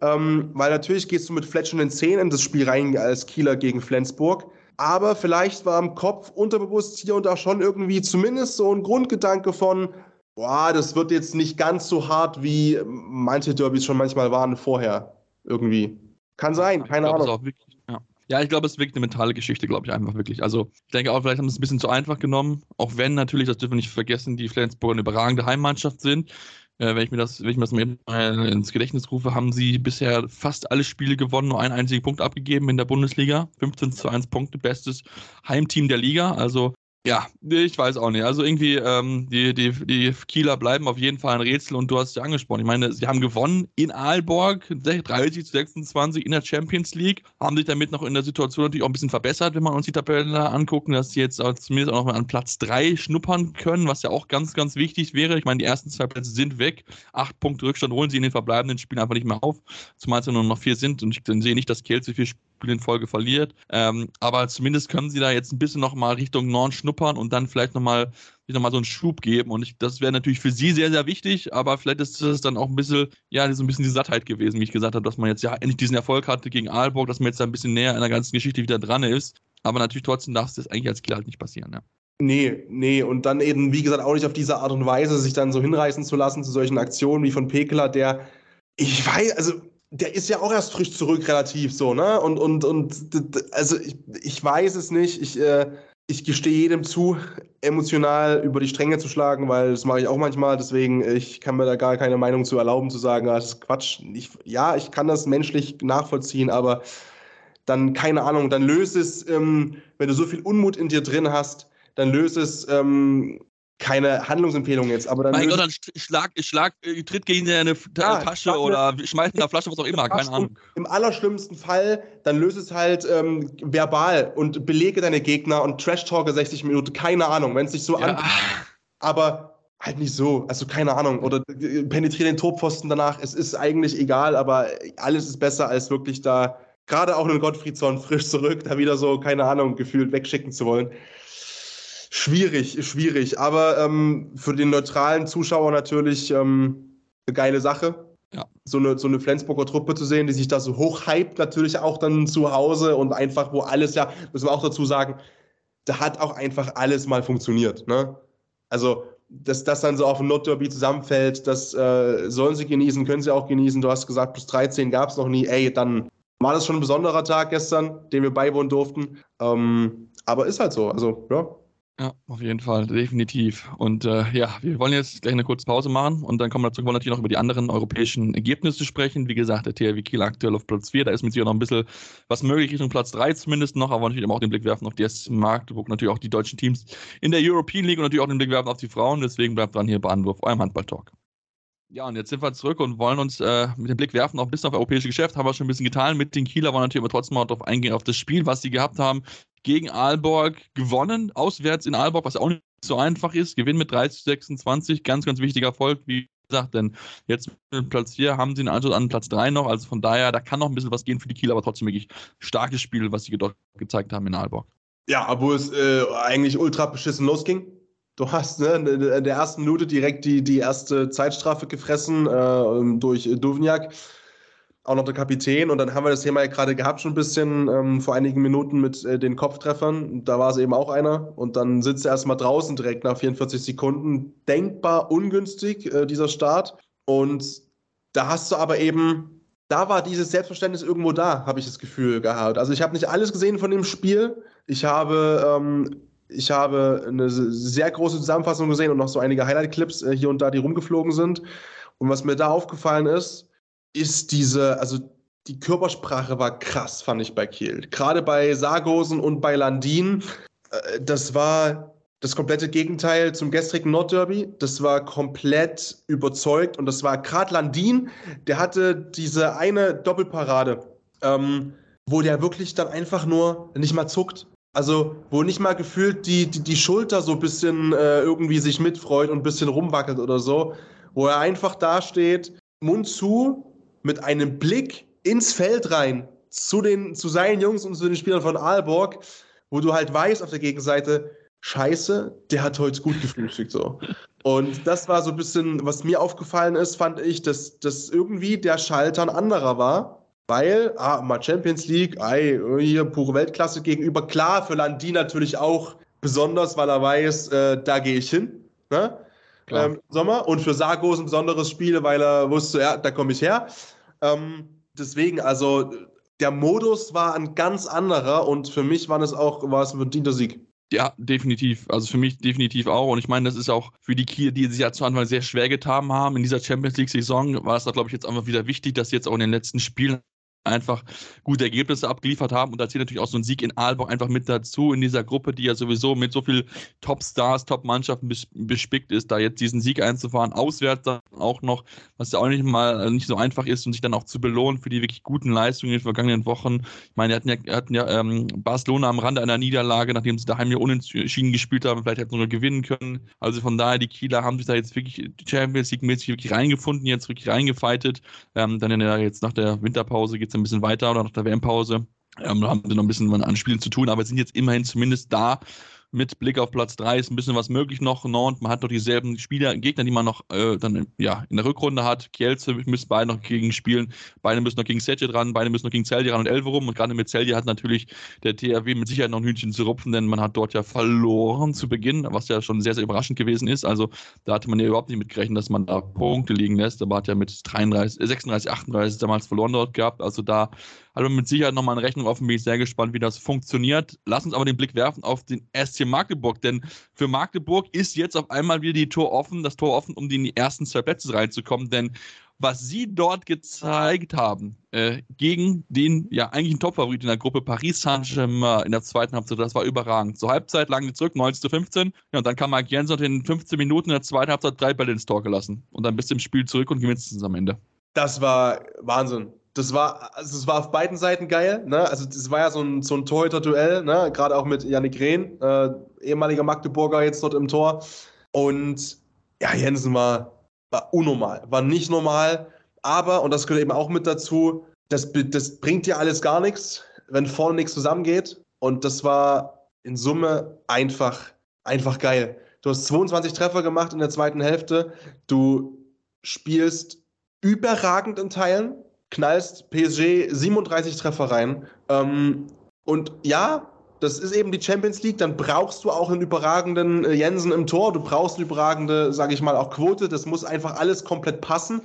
S2: Ähm, weil natürlich gehst du mit fletschenden Zähnen in das Spiel rein als Kieler gegen Flensburg. Aber vielleicht war im Kopf unterbewusst hier und da schon irgendwie zumindest so ein Grundgedanke von, boah, das wird jetzt nicht ganz so hart, wie manche Derbys schon manchmal waren vorher. Irgendwie. Kann sein, keine Ahnung. Auch wirklich,
S1: ja, ich glaube, es ist wirklich eine mentale Geschichte, glaube ich, einfach wirklich. Also, ich denke auch, vielleicht haben sie es ein bisschen zu einfach genommen, auch wenn natürlich, das dürfen wir nicht vergessen, die Flensburger eine überragende Heimmannschaft sind. Äh, wenn, ich mir das, wenn ich mir das mal ins Gedächtnis rufe, haben sie bisher fast alle Spiele gewonnen, nur einen einzigen Punkt abgegeben in der Bundesliga. 15 zu 1 Punkte, bestes Heimteam der Liga. Also ja, ich weiß auch nicht. Also irgendwie, ähm, die, die, die Kieler bleiben auf jeden Fall ein Rätsel und du hast ja angesprochen. Ich meine, sie haben gewonnen in Aalborg, 30 zu 26 in der Champions League, haben sich damit noch in der Situation natürlich auch ein bisschen verbessert, wenn wir uns die Tabelle angucken, dass sie jetzt zumindest auch noch mal an Platz 3 schnuppern können, was ja auch ganz, ganz wichtig wäre. Ich meine, die ersten zwei Plätze sind weg. Acht Punkte Rückstand holen sie in den verbleibenden Spielen einfach nicht mehr auf, zumal es ja nur noch vier sind und ich sehe nicht, dass Kiel so viel Spiele in Folge verliert. Ähm, aber zumindest können sie da jetzt ein bisschen noch mal Richtung Norden schnuppern und dann vielleicht noch mal, noch mal so einen Schub geben. Und ich, das wäre natürlich für sie sehr, sehr wichtig, aber vielleicht ist das dann auch ein bisschen, ja, so ein bisschen die Sattheit gewesen, wie ich gesagt habe, dass man jetzt ja endlich diesen Erfolg hatte gegen Aalborg, dass man jetzt da ein bisschen näher an der ganzen Geschichte wieder dran ist. Aber natürlich trotzdem darf es das eigentlich als Killer halt nicht passieren, ja.
S2: Nee, nee, und dann eben, wie gesagt, auch nicht auf diese Art und Weise sich dann so hinreißen zu lassen zu solchen Aktionen wie von Pekela, der, ich weiß, also der ist ja auch erst frisch zurück, relativ so, ne? Und, und, und also ich, ich weiß es nicht. Ich, äh, ich gestehe jedem zu, emotional über die Stränge zu schlagen, weil das mache ich auch manchmal. Deswegen, ich kann mir da gar keine Meinung zu erlauben, zu sagen, ah, das ist Quatsch. Ich, ja, ich kann das menschlich nachvollziehen, aber dann, keine Ahnung, dann löst es, ähm, wenn du so viel Unmut in dir drin hast, dann löst es ähm, keine Handlungsempfehlung jetzt, aber dann.
S1: Mein Gott, dann schlag, schlag, äh, tritt gegen deine ja, Tasche oder schmeiß in der Flasche, was auch immer, keine Ahnung.
S2: Im allerschlimmsten Fall, dann löse es halt ähm, verbal und belege deine Gegner und Trash-Talke 60 Minuten, keine Ahnung, wenn es sich so ja. an. Aber halt nicht so, also keine Ahnung. Oder äh, penetriere den Torpfosten danach, es ist eigentlich egal, aber alles ist besser, als wirklich da, gerade auch einen Gottfriedson frisch zurück, da wieder so, keine Ahnung, gefühlt wegschicken zu wollen. Schwierig, schwierig. Aber ähm, für den neutralen Zuschauer natürlich ähm, eine geile Sache. Ja. So eine, so eine Flensburger Truppe zu sehen, die sich da so hochhypt, natürlich auch dann zu Hause und einfach, wo alles ja, müssen wir auch dazu sagen, da hat auch einfach alles mal funktioniert. Ne? Also, dass das dann so auf dem Notderby zusammenfällt, das äh, sollen sie genießen, können sie auch genießen. Du hast gesagt, plus 13 gab es noch nie. Ey, dann war das schon ein besonderer Tag gestern, den wir beiwohnen durften. Ähm, aber ist halt so. Also, ja,
S1: ja, auf jeden Fall, definitiv. Und äh, ja, wir wollen jetzt gleich eine kurze Pause machen und dann kommen wir dazu, wollen natürlich noch über die anderen europäischen Ergebnisse sprechen. Wie gesagt, der THW Kiel aktuell auf Platz 4, da ist mit sicher noch ein bisschen was möglich Richtung Platz 3 zumindest noch, aber natürlich auch den Blick werfen auf die S Magdeburg, natürlich auch die deutschen Teams in der European League und natürlich auch den Blick werfen auf die Frauen. Deswegen bleibt dran hier bei Anwurf, eurem Handball-Talk. Ja, und jetzt sind wir zurück und wollen uns äh, mit dem Blick werfen auf ein bisschen auf europäische Geschäft. Haben wir schon ein bisschen getan mit den Kieler, wollen natürlich aber trotzdem mal darauf eingehen, auf das Spiel, was sie gehabt haben gegen Aalborg gewonnen, auswärts in Aalborg, was auch nicht so einfach ist. Gewinn mit 30 26, ganz, ganz wichtiger Erfolg, wie gesagt, denn jetzt mit Platz 4 haben sie einen Anschluss an Platz 3 noch, also von daher, da kann noch ein bisschen was gehen für die Kieler, aber trotzdem wirklich starkes Spiel, was sie dort gezeigt haben in Aalborg.
S2: Ja, obwohl es äh, eigentlich ultra beschissen losging. Du hast ne, in der ersten Minute direkt die, die erste Zeitstrafe gefressen äh, durch Duvniak auch noch der Kapitän. Und dann haben wir das Thema ja gerade gehabt, schon ein bisschen ähm, vor einigen Minuten mit äh, den Kopftreffern. Da war es eben auch einer. Und dann sitzt er erstmal draußen direkt nach 44 Sekunden. Denkbar ungünstig, äh, dieser Start. Und da hast du aber eben, da war dieses Selbstverständnis irgendwo da, habe ich das Gefühl gehabt. Also ich habe nicht alles gesehen von dem Spiel. Ich habe. Ähm, ich habe eine sehr große Zusammenfassung gesehen und noch so einige Highlight-Clips äh, hier und da, die rumgeflogen sind. Und was mir da aufgefallen ist, ist diese, also die Körpersprache war krass, fand ich bei Kiel. Gerade bei Sargosen und bei Landin. Äh, das war das komplette Gegenteil zum gestrigen Nordderby. Das war komplett überzeugt und das war gerade Landin, der hatte diese eine Doppelparade, ähm, wo der wirklich dann einfach nur nicht mal zuckt. Also, wo nicht mal gefühlt die, die, die Schulter so ein bisschen äh, irgendwie sich mitfreut und ein bisschen rumwackelt oder so. Wo er einfach da steht, Mund zu, mit einem Blick ins Feld rein zu, den, zu seinen Jungs und zu den Spielern von Aalborg, wo du halt weißt auf der Gegenseite, Scheiße, der hat heute gut gefrühstückt so. Und das war so ein bisschen, was mir aufgefallen ist, fand ich, dass, dass irgendwie der Schalter ein anderer war. Weil, ah, mal Champions League, ey, hier pure Weltklasse gegenüber. Klar, für Landi natürlich auch besonders, weil er weiß, äh, da gehe ich hin. Ne? ähm, Sommer. Und für Sargos ein besonderes Spiel, weil er wusste, ja, da komme ich her. Ähm, deswegen, also der Modus war ein ganz anderer und für mich war es auch war es ein verdienter Sieg.
S1: Ja, definitiv. Also für mich definitiv auch. Und ich meine, das ist auch für die Kiel, die sich ja zu Anfang sehr schwer getan haben in dieser Champions League-Saison, war es da, glaube ich, jetzt einfach wieder wichtig, dass sie jetzt auch in den letzten Spielen einfach gute Ergebnisse abgeliefert haben. Und da zählt natürlich auch so ein Sieg in Aalborg einfach mit dazu in dieser Gruppe, die ja sowieso mit so viel Top-Stars, Top-Mannschaften bespickt ist, da jetzt diesen Sieg einzufahren, auswärts dann auch noch, was ja auch nicht mal nicht so einfach ist und sich dann auch zu belohnen für die wirklich guten Leistungen in den vergangenen Wochen. Ich meine, die hatten ja, hatten ja ähm, Barcelona am Rande einer Niederlage, nachdem sie daheim ja unentschieden gespielt haben, vielleicht hätten sie nur gewinnen können. Also von daher, die Kieler haben sich da jetzt wirklich Champions League-mäßig wirklich reingefunden, jetzt wirklich reingefeitet. Ähm, dann der, jetzt nach der Winterpause geht es ein bisschen weiter oder nach der WM-Pause. Ähm, haben sie noch ein bisschen an Spielen zu tun, aber sind jetzt immerhin zumindest da, mit Blick auf Platz 3 ist ein bisschen was möglich noch. Nantes, man hat noch dieselben Spieler, Gegner, die man noch äh, dann ja, in der Rückrunde hat. Kielce müssen beide noch gegen spielen. Beide müssen noch gegen Setje dran, beide müssen noch gegen Celje ran und Elverum. Und gerade mit Celje hat natürlich der THW mit Sicherheit noch ein Hühnchen zu rupfen, denn man hat dort ja verloren zu Beginn, was ja schon sehr, sehr überraschend gewesen ist. Also da hatte man ja überhaupt nicht mitgerechnet, dass man da Punkte liegen lässt. Aber hat ja mit 33, 36, 38 damals verloren dort gehabt. Also da hat man mit Sicherheit nochmal eine Rechnung offen. Bin ich sehr gespannt, wie das funktioniert. Lass uns aber den Blick werfen auf den SC Magdeburg, denn für Magdeburg ist jetzt auf einmal wieder die Tor offen, das Tor offen, um in die ersten zwei Plätze reinzukommen, denn was sie dort gezeigt haben äh, gegen den ja eigentlich Top-Favorit in der Gruppe Paris Saint-Germain in der zweiten Halbzeit, das war überragend. Zur Halbzeit lagen die zurück, 19 zu 15. Ja, und dann kam Mark Jensen und in 15 Minuten in der zweiten Halbzeit drei Bälle ins Tor gelassen. Und dann bist du im Spiel zurück und gewinnst es am Ende.
S2: Das war Wahnsinn. Das war, also es war auf beiden Seiten geil. Ne? Also es war ja so ein, so ein Torhüter-Duell, ne? gerade auch mit Yannick Rehn, äh, ehemaliger Magdeburger jetzt dort im Tor. Und ja, Jensen war, war unnormal, war nicht normal. Aber, und das gehört eben auch mit dazu, das, das bringt dir alles gar nichts, wenn vorne nichts zusammengeht. Und das war in Summe einfach, einfach geil. Du hast 22 Treffer gemacht in der zweiten Hälfte. Du spielst überragend in Teilen knallst PSG 37 Treffer rein. Ähm, und ja, das ist eben die Champions League, dann brauchst du auch einen überragenden äh, Jensen im Tor, du brauchst eine überragende, sage ich mal, auch Quote, das muss einfach alles komplett passen.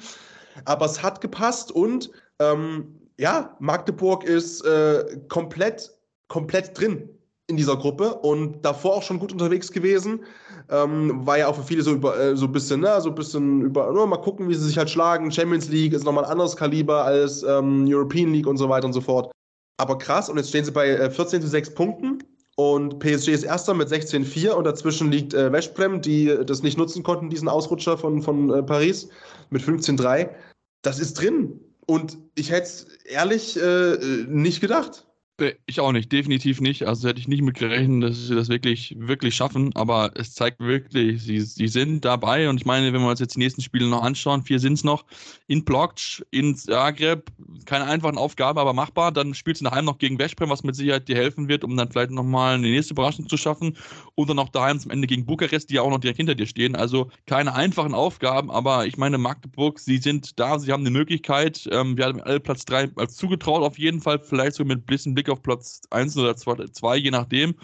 S2: Aber es hat gepasst und ähm, ja, Magdeburg ist äh, komplett, komplett drin in dieser Gruppe und davor auch schon gut unterwegs gewesen. Ähm, war ja auch für viele so über äh, so ein bisschen, ne, so ein bisschen über, nur mal gucken, wie sie sich halt schlagen. Champions League ist nochmal ein anderes Kaliber als ähm, European League und so weiter und so fort. Aber krass, und jetzt stehen sie bei äh, 14 zu 6 Punkten. Und PSG ist erster mit 16-4 und dazwischen liegt äh, Westbrem, die das nicht nutzen konnten, diesen Ausrutscher von, von äh, Paris mit 15-3. Das ist drin. Und ich hätte es ehrlich äh, nicht gedacht.
S1: Äh, ich auch nicht, definitiv nicht. Also hätte ich nicht mit gerechnet, dass sie das wirklich, wirklich schaffen. Aber es zeigt wirklich, sie, sie sind dabei. Und ich meine, wenn wir uns jetzt die nächsten Spiele noch anschauen, vier sind es noch, in Blokc, in Zagreb, keine einfachen Aufgabe, aber machbar. Dann spielst du daheim noch gegen Veszprem, was mit Sicherheit dir helfen wird, um dann vielleicht nochmal eine nächste Überraschung zu schaffen. Und dann noch daheim zum Ende gegen Bukarest, die ja auch noch direkt hinter dir stehen. Also keine einfachen Aufgaben, aber ich meine, Magdeburg, sie sind da, sie haben eine Möglichkeit. Ähm, wir haben alle Platz drei als zugetraut, auf jeden Fall, vielleicht so mit ein bisschen Blick Blick auf Platz 1 oder 2, je nachdem.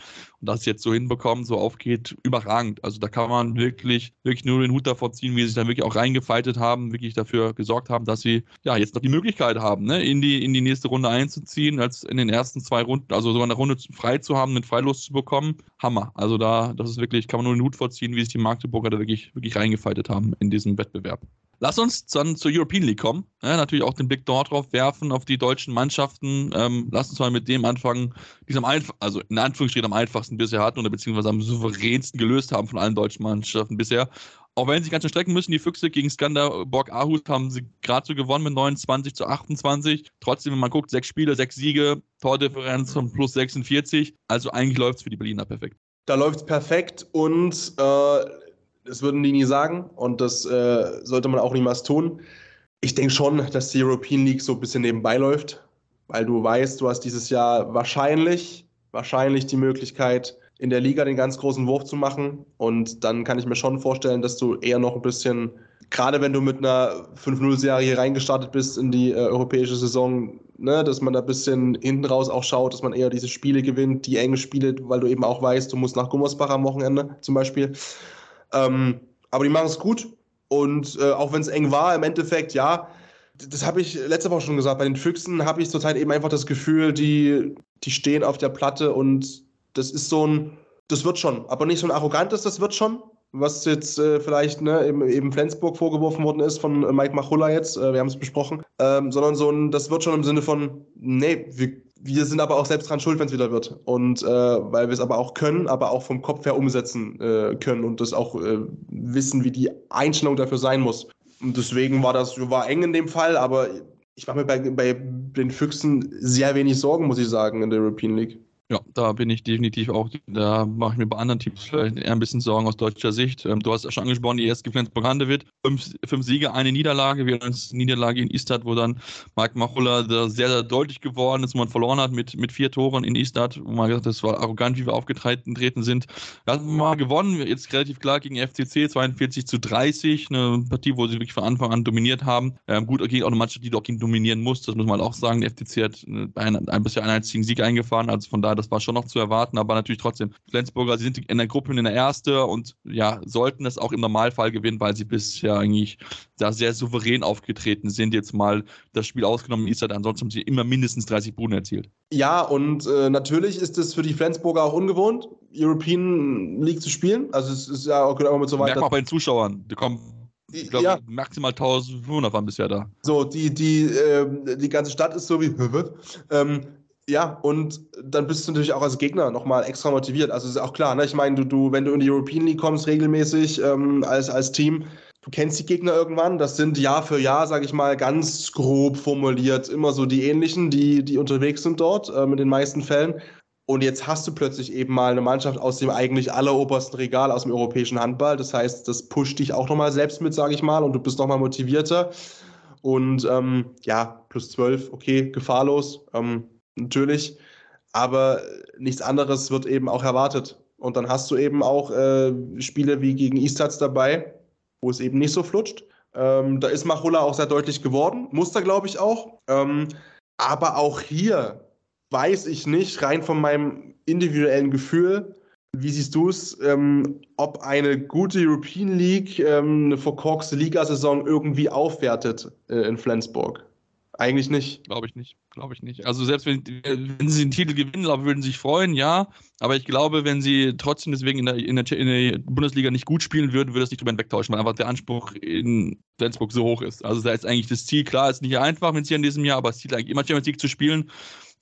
S1: Das jetzt so hinbekommen, so aufgeht, überragend. Also da kann man wirklich, wirklich nur den Hut davor ziehen, wie sie sich dann wirklich auch reingefeitet haben, wirklich dafür gesorgt haben, dass sie ja jetzt noch die Möglichkeit haben, ne, in, die, in die nächste Runde einzuziehen, als in den ersten zwei Runden, also sogar eine Runde frei zu haben, mit Freilos zu bekommen. Hammer. Also da, das ist wirklich, kann man nur den Hut vorziehen, wie sich die Magdeburger da wirklich, wirklich reingefeitet haben in diesem Wettbewerb. Lass uns dann zur European League kommen. Ja, natürlich auch den Blick dort drauf werfen, auf die deutschen Mannschaften. Ähm, lass uns mal mit dem anfangen, die am also in Anführungsstrichen am einfachsten bisher hatten oder beziehungsweise am souveränsten gelöst haben von allen deutschen Mannschaften bisher. Auch wenn sie ganz schön strecken müssen, die Füchse gegen Skanderborg Aarhus haben sie gerade so gewonnen mit 29 zu 28. Trotzdem, wenn man guckt, sechs Spiele, sechs Siege, Tordifferenz von plus 46. Also eigentlich läuft es für die Berliner perfekt.
S2: Da läuft es perfekt und äh, das würden die nie sagen und das äh, sollte man auch niemals tun. Ich denke schon, dass die European League so ein bisschen nebenbei läuft, weil du weißt, du hast dieses Jahr wahrscheinlich, wahrscheinlich die Möglichkeit, in der Liga den ganz großen Wurf zu machen. Und dann kann ich mir schon vorstellen, dass du eher noch ein bisschen, gerade wenn du mit einer 5-0-Serie reingestartet bist in die äh, europäische Saison, ne, dass man da ein bisschen hinten raus auch schaut, dass man eher diese Spiele gewinnt, die enge Spiele, weil du eben auch weißt, du musst nach Gummersbach am Wochenende zum Beispiel. Ähm, aber die machen es gut. Und äh, auch wenn es eng war, im Endeffekt, ja, das habe ich letzte Woche schon gesagt. Bei den Füchsen habe ich zurzeit eben einfach das Gefühl, die, die stehen auf der Platte und das ist so ein, das wird schon. Aber nicht so ein arrogantes, das wird schon. Was jetzt äh, vielleicht ne, eben, eben Flensburg vorgeworfen worden ist von Mike Machulla jetzt, äh, wir haben es besprochen, ähm, sondern so ein, das wird schon im Sinne von, nee, wir wir sind aber auch selbst dran schuld, wenn es wieder wird. Und äh, weil wir es aber auch können, aber auch vom Kopf her umsetzen äh, können und das auch äh, wissen, wie die Einstellung dafür sein muss. Und deswegen war das war eng in dem Fall, aber ich mache mir bei, bei den Füchsen sehr wenig Sorgen, muss ich sagen, in der European League.
S1: Ja, da bin ich definitiv auch, da mache ich mir bei anderen Teams vielleicht eher ein bisschen Sorgen aus deutscher Sicht. Ähm, du hast ja schon angesprochen, die erste Flensburg Handewitt. Fünf, fünf Siege, eine Niederlage. Wir haben eine Niederlage in Istad, wo dann Marc Machulla sehr, sehr deutlich geworden ist, wo man verloren hat mit, mit vier Toren in Istad, wo man gesagt hat, das war arrogant, wie wir aufgetreten sind. Wir haben mal gewonnen, jetzt relativ klar gegen FCC, 42 zu 30. Eine Partie, wo sie wirklich von Anfang an dominiert haben. Ähm, gut, gegen auch eine Mannschaft, die gegen dominieren musst, das muss man auch sagen. Der FCC hat ein, ein bisher einen einzigen Sieg eingefahren, also von daher das war schon noch zu erwarten, aber natürlich trotzdem. Flensburger, sie sind in der Gruppe in der Erste und ja, sollten es auch im Normalfall gewinnen, weil sie bisher eigentlich da sehr souverän aufgetreten sind. Jetzt mal das Spiel ausgenommen ist, halt ansonsten haben sie immer mindestens 30 Buden erzielt.
S2: Ja, und äh, natürlich ist es für die Flensburger auch ungewohnt, European League zu spielen. Also es ist ja auch immer mit so weiter.
S1: Merkt man auch bei den Zuschauern, die kommen ich glaube, ja. maximal 1500 waren bisher da.
S2: So, die, die, äh, die ganze Stadt ist so wie, ähm, ja, und dann bist du natürlich auch als Gegner nochmal extra motiviert. Also ist auch klar, ne? ich meine, du, du, wenn du in die European League kommst regelmäßig ähm, als, als Team, du kennst die Gegner irgendwann. Das sind Jahr für Jahr, sage ich mal, ganz grob formuliert immer so die ähnlichen, die, die unterwegs sind dort, ähm, in den meisten Fällen. Und jetzt hast du plötzlich eben mal eine Mannschaft aus dem eigentlich allerobersten Regal, aus dem europäischen Handball. Das heißt, das pusht dich auch nochmal selbst mit, sage ich mal, und du bist nochmal motivierter. Und ähm, ja, plus 12, okay, gefahrlos. Ähm, natürlich, aber nichts anderes wird eben auch erwartet. Und dann hast du eben auch äh, Spiele wie gegen Istats dabei, wo es eben nicht so flutscht. Ähm, da ist Machulla auch sehr deutlich geworden, Muster glaube ich auch. Ähm, aber auch hier weiß ich nicht, rein von meinem individuellen Gefühl, wie siehst du es, ähm, ob eine gute European League ähm, eine verkorkste Ligasaison irgendwie aufwertet äh, in Flensburg? Eigentlich nicht.
S1: Glaube ich nicht. Glaube ich nicht. Also selbst wenn, wenn sie den Titel gewinnen, würden sie sich freuen, ja. Aber ich glaube, wenn sie trotzdem deswegen in der, in der, in der Bundesliga nicht gut spielen würden, würde es nicht drüber hinwegtauschen, weil einfach der Anspruch in Flensburg so hoch ist. Also da ist eigentlich das Ziel, klar, ist nicht einfach mit sie in diesem Jahr, aber das Ziel eigentlich immer Champions League zu spielen.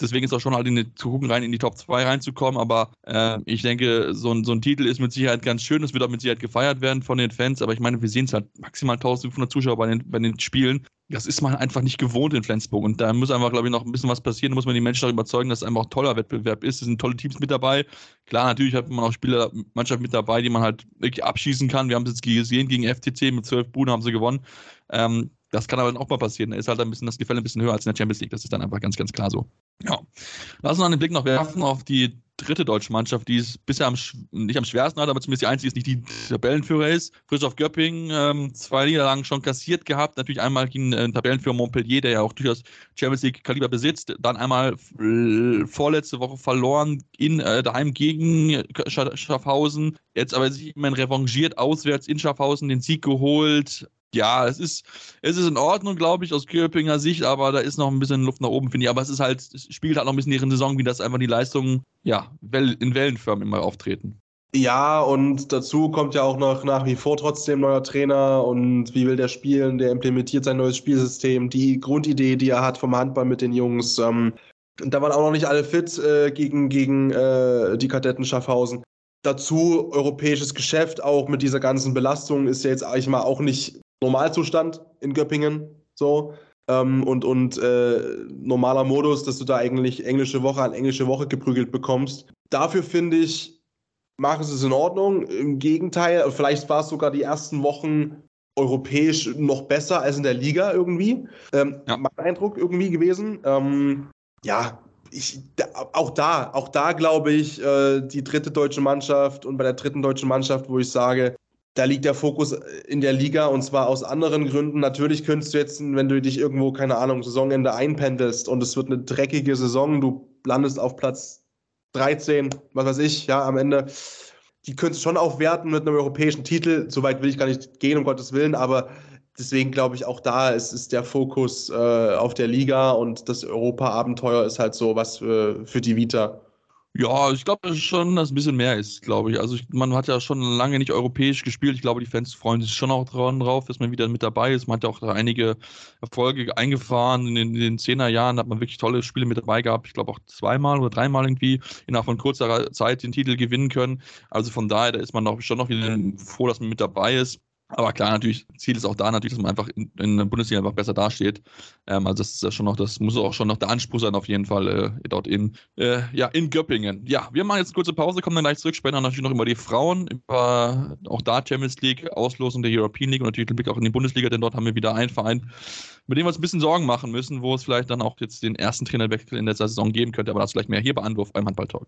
S1: Deswegen ist auch schon halt in die, zu gucken, rein in die Top 2 reinzukommen. Aber äh, ich denke, so ein, so ein Titel ist mit Sicherheit ganz schön. Es wird auch mit Sicherheit gefeiert werden von den Fans. Aber ich meine, wir sehen es halt maximal 1500 Zuschauer bei den, bei den Spielen. Das ist man einfach nicht gewohnt in Flensburg. Und da muss einfach, glaube ich, noch ein bisschen was passieren. Da muss man die Menschen darüber überzeugen, dass es einfach ein toller Wettbewerb ist. Es sind tolle Teams mit dabei. Klar, natürlich hat man auch Spieler, Mannschaft mit dabei, die man halt wirklich abschießen kann. Wir haben es jetzt gesehen gegen FTC mit 12 Buden haben sie gewonnen. Ähm, das kann aber dann auch mal passieren. Da ist halt ein bisschen das Gefälle ein bisschen höher als in der Champions League. Das ist dann einfach ganz, ganz klar so. Ja. Lass uns einen Blick noch werfen auf die dritte deutsche Mannschaft, die es bisher am, nicht am schwersten hat, aber zumindest die einzige ist, nicht die Tabellenführer ist. Frischhoff Göpping, ähm, zwei Niederlagen schon kassiert gehabt. Natürlich einmal gegen äh, Tabellenführer Montpellier, der ja auch durchaus Champions League Kaliber besitzt. Dann einmal äh, vorletzte Woche verloren in äh, daheim gegen Schaffhausen. Jetzt aber sich immerhin revanchiert, auswärts in Schaffhausen den Sieg geholt ja, es ist, es ist in Ordnung, glaube ich, aus Köpinger Sicht, aber da ist noch ein bisschen Luft nach oben, finde ich. Aber es ist halt, es spielt halt noch ein bisschen ihre Saison, wie das einfach die Leistungen, ja, in Wellenförmen immer auftreten.
S2: Ja, und dazu kommt ja auch noch nach wie vor trotzdem neuer Trainer und wie will der spielen, der implementiert sein neues Spielsystem, die Grundidee, die er hat vom Handball mit den Jungs. Ähm, da waren auch noch nicht alle fit äh, gegen, gegen äh, die Kadetten Schaffhausen. Dazu europäisches Geschäft, auch mit dieser ganzen Belastung, ist ja jetzt eigentlich mal auch nicht Normalzustand in Göppingen. So. Ähm, und und äh, normaler Modus, dass du da eigentlich englische Woche an englische Woche geprügelt bekommst. Dafür finde ich, machen sie es in Ordnung. Im Gegenteil, vielleicht war es sogar die ersten Wochen europäisch noch besser als in der Liga irgendwie. Ähm, ja. Mein Eindruck irgendwie gewesen. Ähm, ja, ich, da, auch da, auch da glaube ich, äh, die dritte deutsche Mannschaft und bei der dritten deutschen Mannschaft, wo ich sage, da liegt der Fokus in der Liga und zwar aus anderen Gründen. Natürlich könntest du jetzt, wenn du dich irgendwo, keine Ahnung, Saisonende einpendelst und es wird eine dreckige Saison, du landest auf Platz 13, was weiß ich, ja, am Ende. Die könntest du schon aufwerten mit einem europäischen Titel. Soweit will ich gar nicht gehen, um Gottes Willen, aber deswegen glaube ich auch da ist, ist der Fokus äh, auf der Liga und das Europa-Abenteuer ist halt so was für, für die Vita.
S1: Ja, ich glaube schon, dass ein bisschen mehr ist, glaube ich. Also ich, man hat ja schon lange nicht europäisch gespielt. Ich glaube, die Fans freuen sich schon auch dran drauf, dass man wieder mit dabei ist. Man hat ja auch einige Erfolge eingefahren. In den, in den 10er Jahren hat man wirklich tolle Spiele mit dabei gehabt. Ich glaube auch zweimal oder dreimal irgendwie innerhalb von kurzer Zeit den Titel gewinnen können. Also von daher, da ist man auch schon noch wieder froh, dass man mit dabei ist. Aber klar, natürlich, Ziel ist auch da natürlich, dass man einfach in, in der Bundesliga einfach besser dasteht. Ähm, also das ist schon noch, das muss auch schon noch der Anspruch sein, auf jeden Fall, äh, dort in, äh, ja, in Göppingen. Ja, wir machen jetzt eine kurze Pause, kommen dann gleich zurück, später natürlich noch über die Frauen, über auch da Champions League, Auslosung der European League und natürlich den Blick auch in die Bundesliga, denn dort haben wir wieder einen Verein, mit dem wir uns ein bisschen Sorgen machen müssen, wo es vielleicht dann auch jetzt den ersten Trainerwechsel in der Saison geben könnte, aber das vielleicht mehr hier bei Anwurf beim Handball-Talk.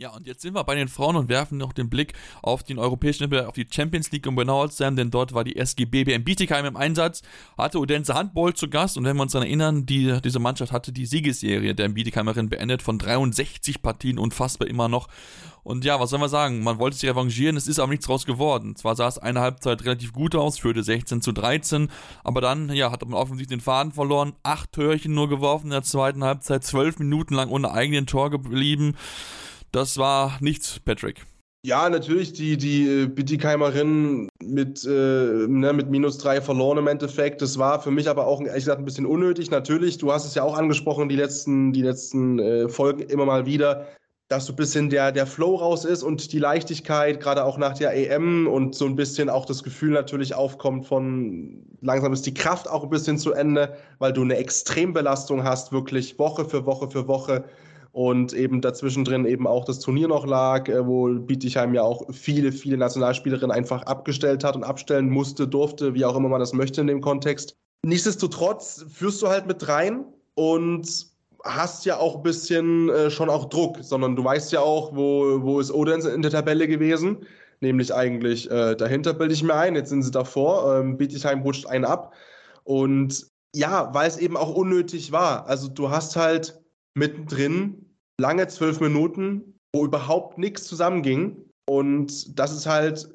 S1: Ja, und jetzt sind wir bei den Frauen und werfen noch den Blick auf den europäischen auf die Champions League, um genauer zu sein, denn dort war die SG BBM Bietigheim im Einsatz, hatte Odense Handball zu Gast und wenn wir uns daran erinnern, die, diese Mannschaft hatte die Siegesserie der Bietigheimerin beendet von 63 Partien, unfassbar immer noch. Und ja, was soll man sagen? Man wollte sich revanchieren, es ist aber nichts draus geworden. Zwar sah es eine Halbzeit relativ gut aus, führte 16 zu 13, aber dann, ja, hat man offensichtlich den Faden verloren, acht Törchen nur geworfen in der zweiten Halbzeit, zwölf Minuten lang ohne eigenen Tor geblieben. Das war nichts, Patrick.
S2: Ja, natürlich die, die Bietigheimerin mit, äh, ne, mit minus drei verloren im Endeffekt. Das war für mich aber auch ehrlich gesagt ein bisschen unnötig. Natürlich, du hast es ja auch angesprochen, die letzten, die letzten äh, Folgen immer mal wieder, dass so ein bisschen der, der Flow raus ist und die Leichtigkeit, gerade auch nach der EM und so ein bisschen auch das Gefühl natürlich aufkommt von langsam ist die Kraft auch ein bisschen zu Ende, weil du eine Extrembelastung hast, wirklich Woche für Woche für Woche und eben dazwischen drin eben auch das Turnier noch lag, äh, wo Bietigheim ja auch viele, viele Nationalspielerinnen einfach abgestellt hat und abstellen musste, durfte, wie auch immer man das möchte in dem Kontext. Nichtsdestotrotz führst du halt mit rein und hast ja auch ein bisschen äh, schon auch Druck, sondern du weißt ja auch, wo, wo ist Odense in der Tabelle gewesen, nämlich eigentlich äh, dahinter bilde ich mir ein, jetzt sind sie davor, ähm, Bietigheim rutscht einen ab und ja, weil es eben auch unnötig war. Also du hast halt mittendrin lange zwölf Minuten, wo überhaupt nichts zusammenging. Und das ist halt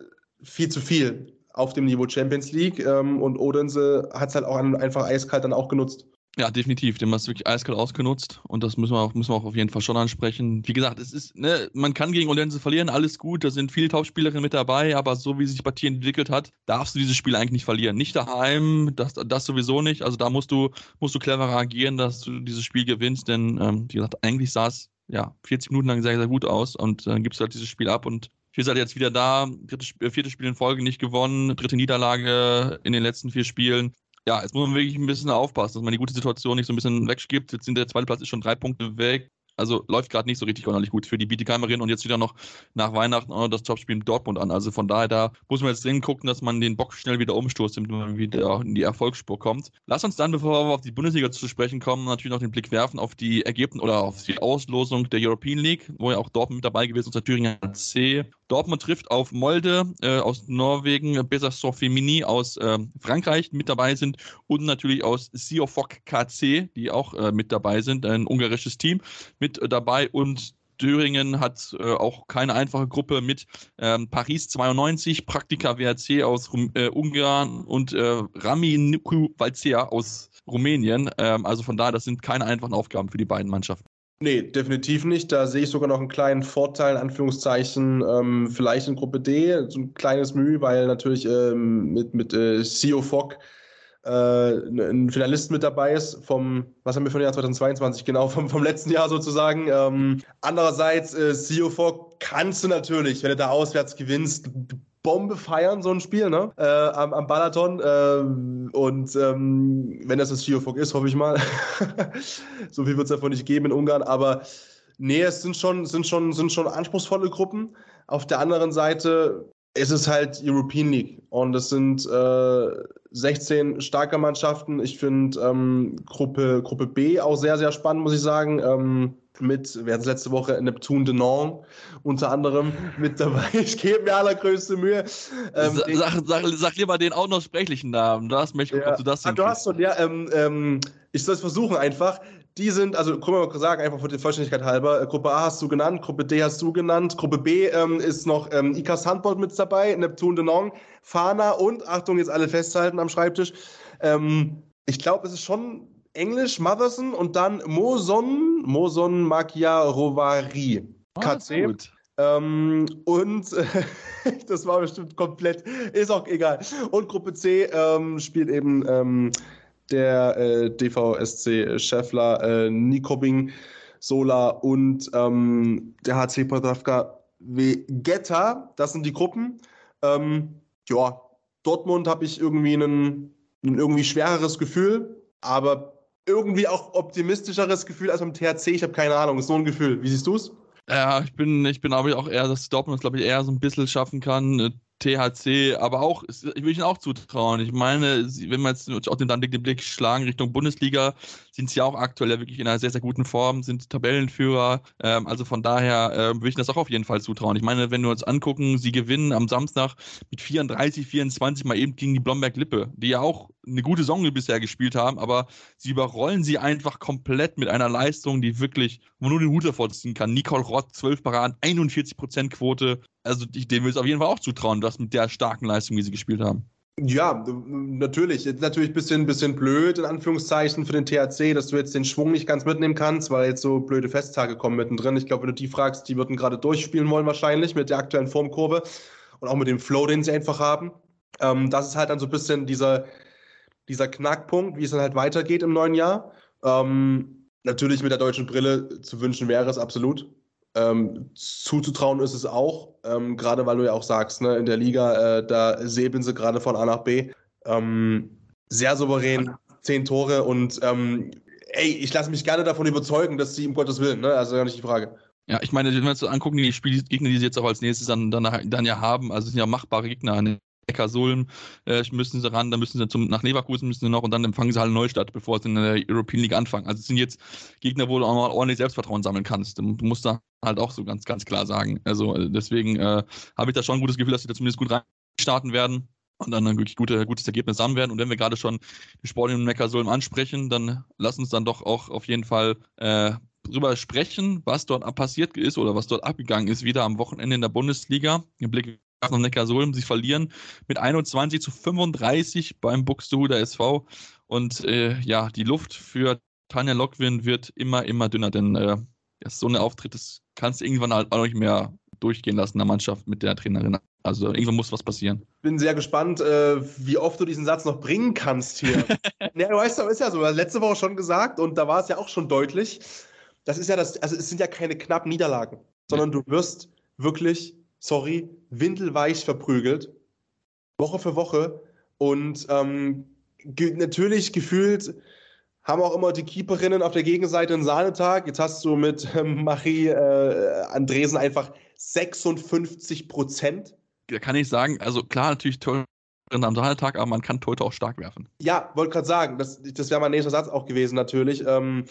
S2: viel zu viel auf dem Niveau Champions League. Ähm, und Odense hat es halt auch einfach eiskalt dann auch genutzt.
S1: Ja, definitiv. Den haben es wirklich eiskalt ausgenutzt und das müssen wir, auch, müssen wir auch auf jeden Fall schon ansprechen. Wie gesagt, es ist, ne, man kann gegen Odense verlieren, alles gut, da sind viele Topspielerinnen mit dabei, aber so wie sich die Partie entwickelt hat, darfst du dieses Spiel eigentlich nicht verlieren. Nicht daheim, das, das sowieso nicht. Also da musst du, musst du cleverer agieren, dass du dieses Spiel gewinnst, denn ähm, wie gesagt, eigentlich sah es ja 40 Minuten lang sehr, sehr gut aus und dann äh, gibst du halt dieses Spiel ab und wir sind jetzt wieder da, drittes, viertes Spiel in Folge nicht gewonnen, dritte Niederlage in den letzten vier Spielen ja, jetzt muss man wirklich ein bisschen aufpassen, dass man die gute Situation nicht so ein bisschen weggibt. Jetzt sind der zweite Platz ist schon drei Punkte weg also läuft gerade nicht so richtig ordentlich gut für die Bietigheimerin und jetzt wieder noch nach Weihnachten auch noch das Topspiel in Dortmund an. Also von daher, da muss man jetzt dringend gucken, dass man den Bock schnell wieder umstoßt, damit man wieder in die Erfolgsspur kommt. Lass uns dann, bevor wir auf die Bundesliga zu sprechen kommen, natürlich noch den Blick werfen auf die Ergebnisse oder auf die Auslosung der European League, wo ja auch Dortmund mit dabei gewesen ist, der Thüringer C. Dortmund trifft auf Molde äh, aus Norwegen, Besaçon Femini aus äh, Frankreich mit dabei sind und natürlich aus Siofok KC, die auch äh, mit dabei sind, ein ungarisches Team mit dabei und Thüringen hat äh, auch keine einfache Gruppe mit ähm, Paris 92, Praktika WRC aus äh, Ungarn und äh, Rami Niku Valcea aus Rumänien. Ähm, also von daher, das sind keine einfachen Aufgaben für die beiden Mannschaften.
S2: Nee, definitiv nicht. Da sehe ich sogar noch einen kleinen Vorteil, in Anführungszeichen, ähm, vielleicht in Gruppe D, so ein kleines Mühe, weil natürlich ähm, mit, mit äh, CEO Fogg äh, ein Finalist mit dabei ist, vom, was haben wir ein Jahr 2022, genau, vom, vom letzten Jahr sozusagen. Ähm, andererseits, äh, CEO Fogg kannst du natürlich, wenn du da auswärts gewinnst, Bombe feiern, so ein Spiel, ne? Äh, am, am Balaton. Äh, und ähm, wenn das das Geofog ist, hoffe ich mal. so viel wird es davon nicht geben in Ungarn, aber nee, es sind schon, sind schon, sind schon anspruchsvolle Gruppen. Auf der anderen Seite ist es halt European League und es sind äh, 16 starke Mannschaften. Ich finde ähm, Gruppe, Gruppe B auch sehr, sehr spannend, muss ich sagen. Ähm, mit, wir hatten letzte Woche Neptun de Nong unter anderem mit dabei. Ich gebe mir allergrößte Mühe.
S1: Ähm, sag, sag, sag, lieber den auch noch sprechlichen Namen. Das möchte ich, ja. ob du das
S2: ah, Du hast schon, ja, ähm, ähm, ich soll es versuchen einfach. Die sind, also können wir mal sagen, einfach für die Vollständigkeit halber, äh, Gruppe A hast du genannt, Gruppe D hast du genannt, Gruppe B ähm, ist noch ähm, Ikas Handball mit dabei, Neptun de Nong, Fana und, Achtung, jetzt alle festhalten am Schreibtisch, ähm, ich glaube, es ist schon Englisch, Motherson und dann Moson, Moson Makia Rovari. Ah, KC. Ähm, und äh, das war bestimmt komplett, ist auch egal. Und Gruppe C ähm, spielt eben ähm, der äh, DVSC Scheffler, äh, Nikobing, Sola und ähm, der HC Podravka Vegeta. Das sind die Gruppen. Ähm, ja, Dortmund habe ich irgendwie ein, ein irgendwie schwereres Gefühl, aber irgendwie auch optimistischeres Gefühl als beim THC. Ich habe keine Ahnung, ist so ein Gefühl. Wie siehst du es?
S1: Ja, ich bin, ich bin glaube auch eher, dass Dortmund glaube ich eher so ein bisschen schaffen kann. THC, aber auch, ich will ihnen auch zutrauen. Ich meine, wenn wir jetzt auch den, den Blick schlagen Richtung Bundesliga, sind sie auch aktuell ja wirklich in einer sehr, sehr guten Form, sind Tabellenführer. Ähm, also von daher äh, würde ich das auch auf jeden Fall zutrauen. Ich meine, wenn wir uns angucken, sie gewinnen am Samstag mit 34, 24 mal eben gegen die Blomberg-Lippe, die ja auch eine gute Saison bisher gespielt haben, aber sie überrollen sie einfach komplett mit einer Leistung, die wirklich, wo nur den Hut davor ziehen kann. Nicole Roth, 12 Paraden, 41% Quote. Also ich, dem will es auf jeden Fall auch zutrauen, das mit der starken Leistung, wie sie gespielt haben.
S2: Ja, natürlich. Natürlich ein bisschen, bisschen blöd, in Anführungszeichen, für den THC, dass du jetzt den Schwung nicht ganz mitnehmen kannst, weil jetzt so blöde Festtage kommen mittendrin. Ich glaube, wenn du die fragst, die würden gerade durchspielen wollen, wahrscheinlich mit der aktuellen Formkurve und auch mit dem Flow, den sie einfach haben. Ähm, das ist halt dann so ein bisschen dieser, dieser Knackpunkt, wie es dann halt weitergeht im neuen Jahr. Ähm, natürlich mit der deutschen Brille zu wünschen wäre es absolut. Ähm, zuzutrauen ist es auch, ähm, gerade weil du ja auch sagst, ne, in der Liga, äh, da säbeln sie gerade von A nach B. Ähm, sehr souverän, zehn Tore und ähm, ey, ich lasse mich gerne davon überzeugen, dass sie um Gottes Willen, ne? also gar nicht die Frage.
S1: Ja, ich meine, wenn wir uns angucken, die Spielgegner, die sie jetzt auch als nächstes dann, dann, dann ja haben, also sind ja machbare Gegner. Eckersulm äh, müssen sie ran, dann müssen sie zum, nach Leverkusen müssen sie noch und dann empfangen sie halt Neustadt, bevor sie in der European League anfangen. Also es sind jetzt Gegner, wo du auch mal ordentlich Selbstvertrauen sammeln kannst. Du musst da halt auch so ganz, ganz klar sagen. Also äh, deswegen äh, habe ich da schon ein gutes Gefühl, dass sie da zumindest gut reinstarten werden und dann ein wirklich gute, gutes Ergebnis haben werden. Und wenn wir gerade schon die Sport in Neckarsulm ansprechen, dann lass uns dann doch auch auf jeden Fall äh, drüber sprechen, was dort passiert ist oder was dort abgegangen ist, wieder am Wochenende in der Bundesliga. Im Blick noch Neckarsulm. Sie verlieren mit 21 zu 35 beim Buxtehuder SV. Und äh, ja, die Luft für Tanja Lockwin wird immer, immer dünner, denn äh, so ein Auftritt, das kannst du irgendwann halt auch nicht mehr durchgehen lassen in der Mannschaft mit der Trainerin. Also irgendwann muss was passieren.
S2: Bin sehr gespannt, äh, wie oft du diesen Satz noch bringen kannst hier. ja, du weißt, ist ja so, letzte Woche schon gesagt und da war es ja auch schon deutlich. Das ist ja das, also es sind ja keine knappen Niederlagen, sondern ja. du wirst wirklich sorry, windelweich verprügelt. Woche für Woche. Und ähm, ge natürlich gefühlt haben auch immer die Keeperinnen auf der Gegenseite einen Sahnetag. Jetzt hast du mit ähm, Marie äh, Andresen einfach 56 Prozent.
S1: Da kann ich sagen, also klar, natürlich toll am Sahnetag, aber man kann Tote auch stark werfen.
S2: Ja, wollte gerade sagen, das, das wäre mein nächster Satz auch gewesen, natürlich. Ähm,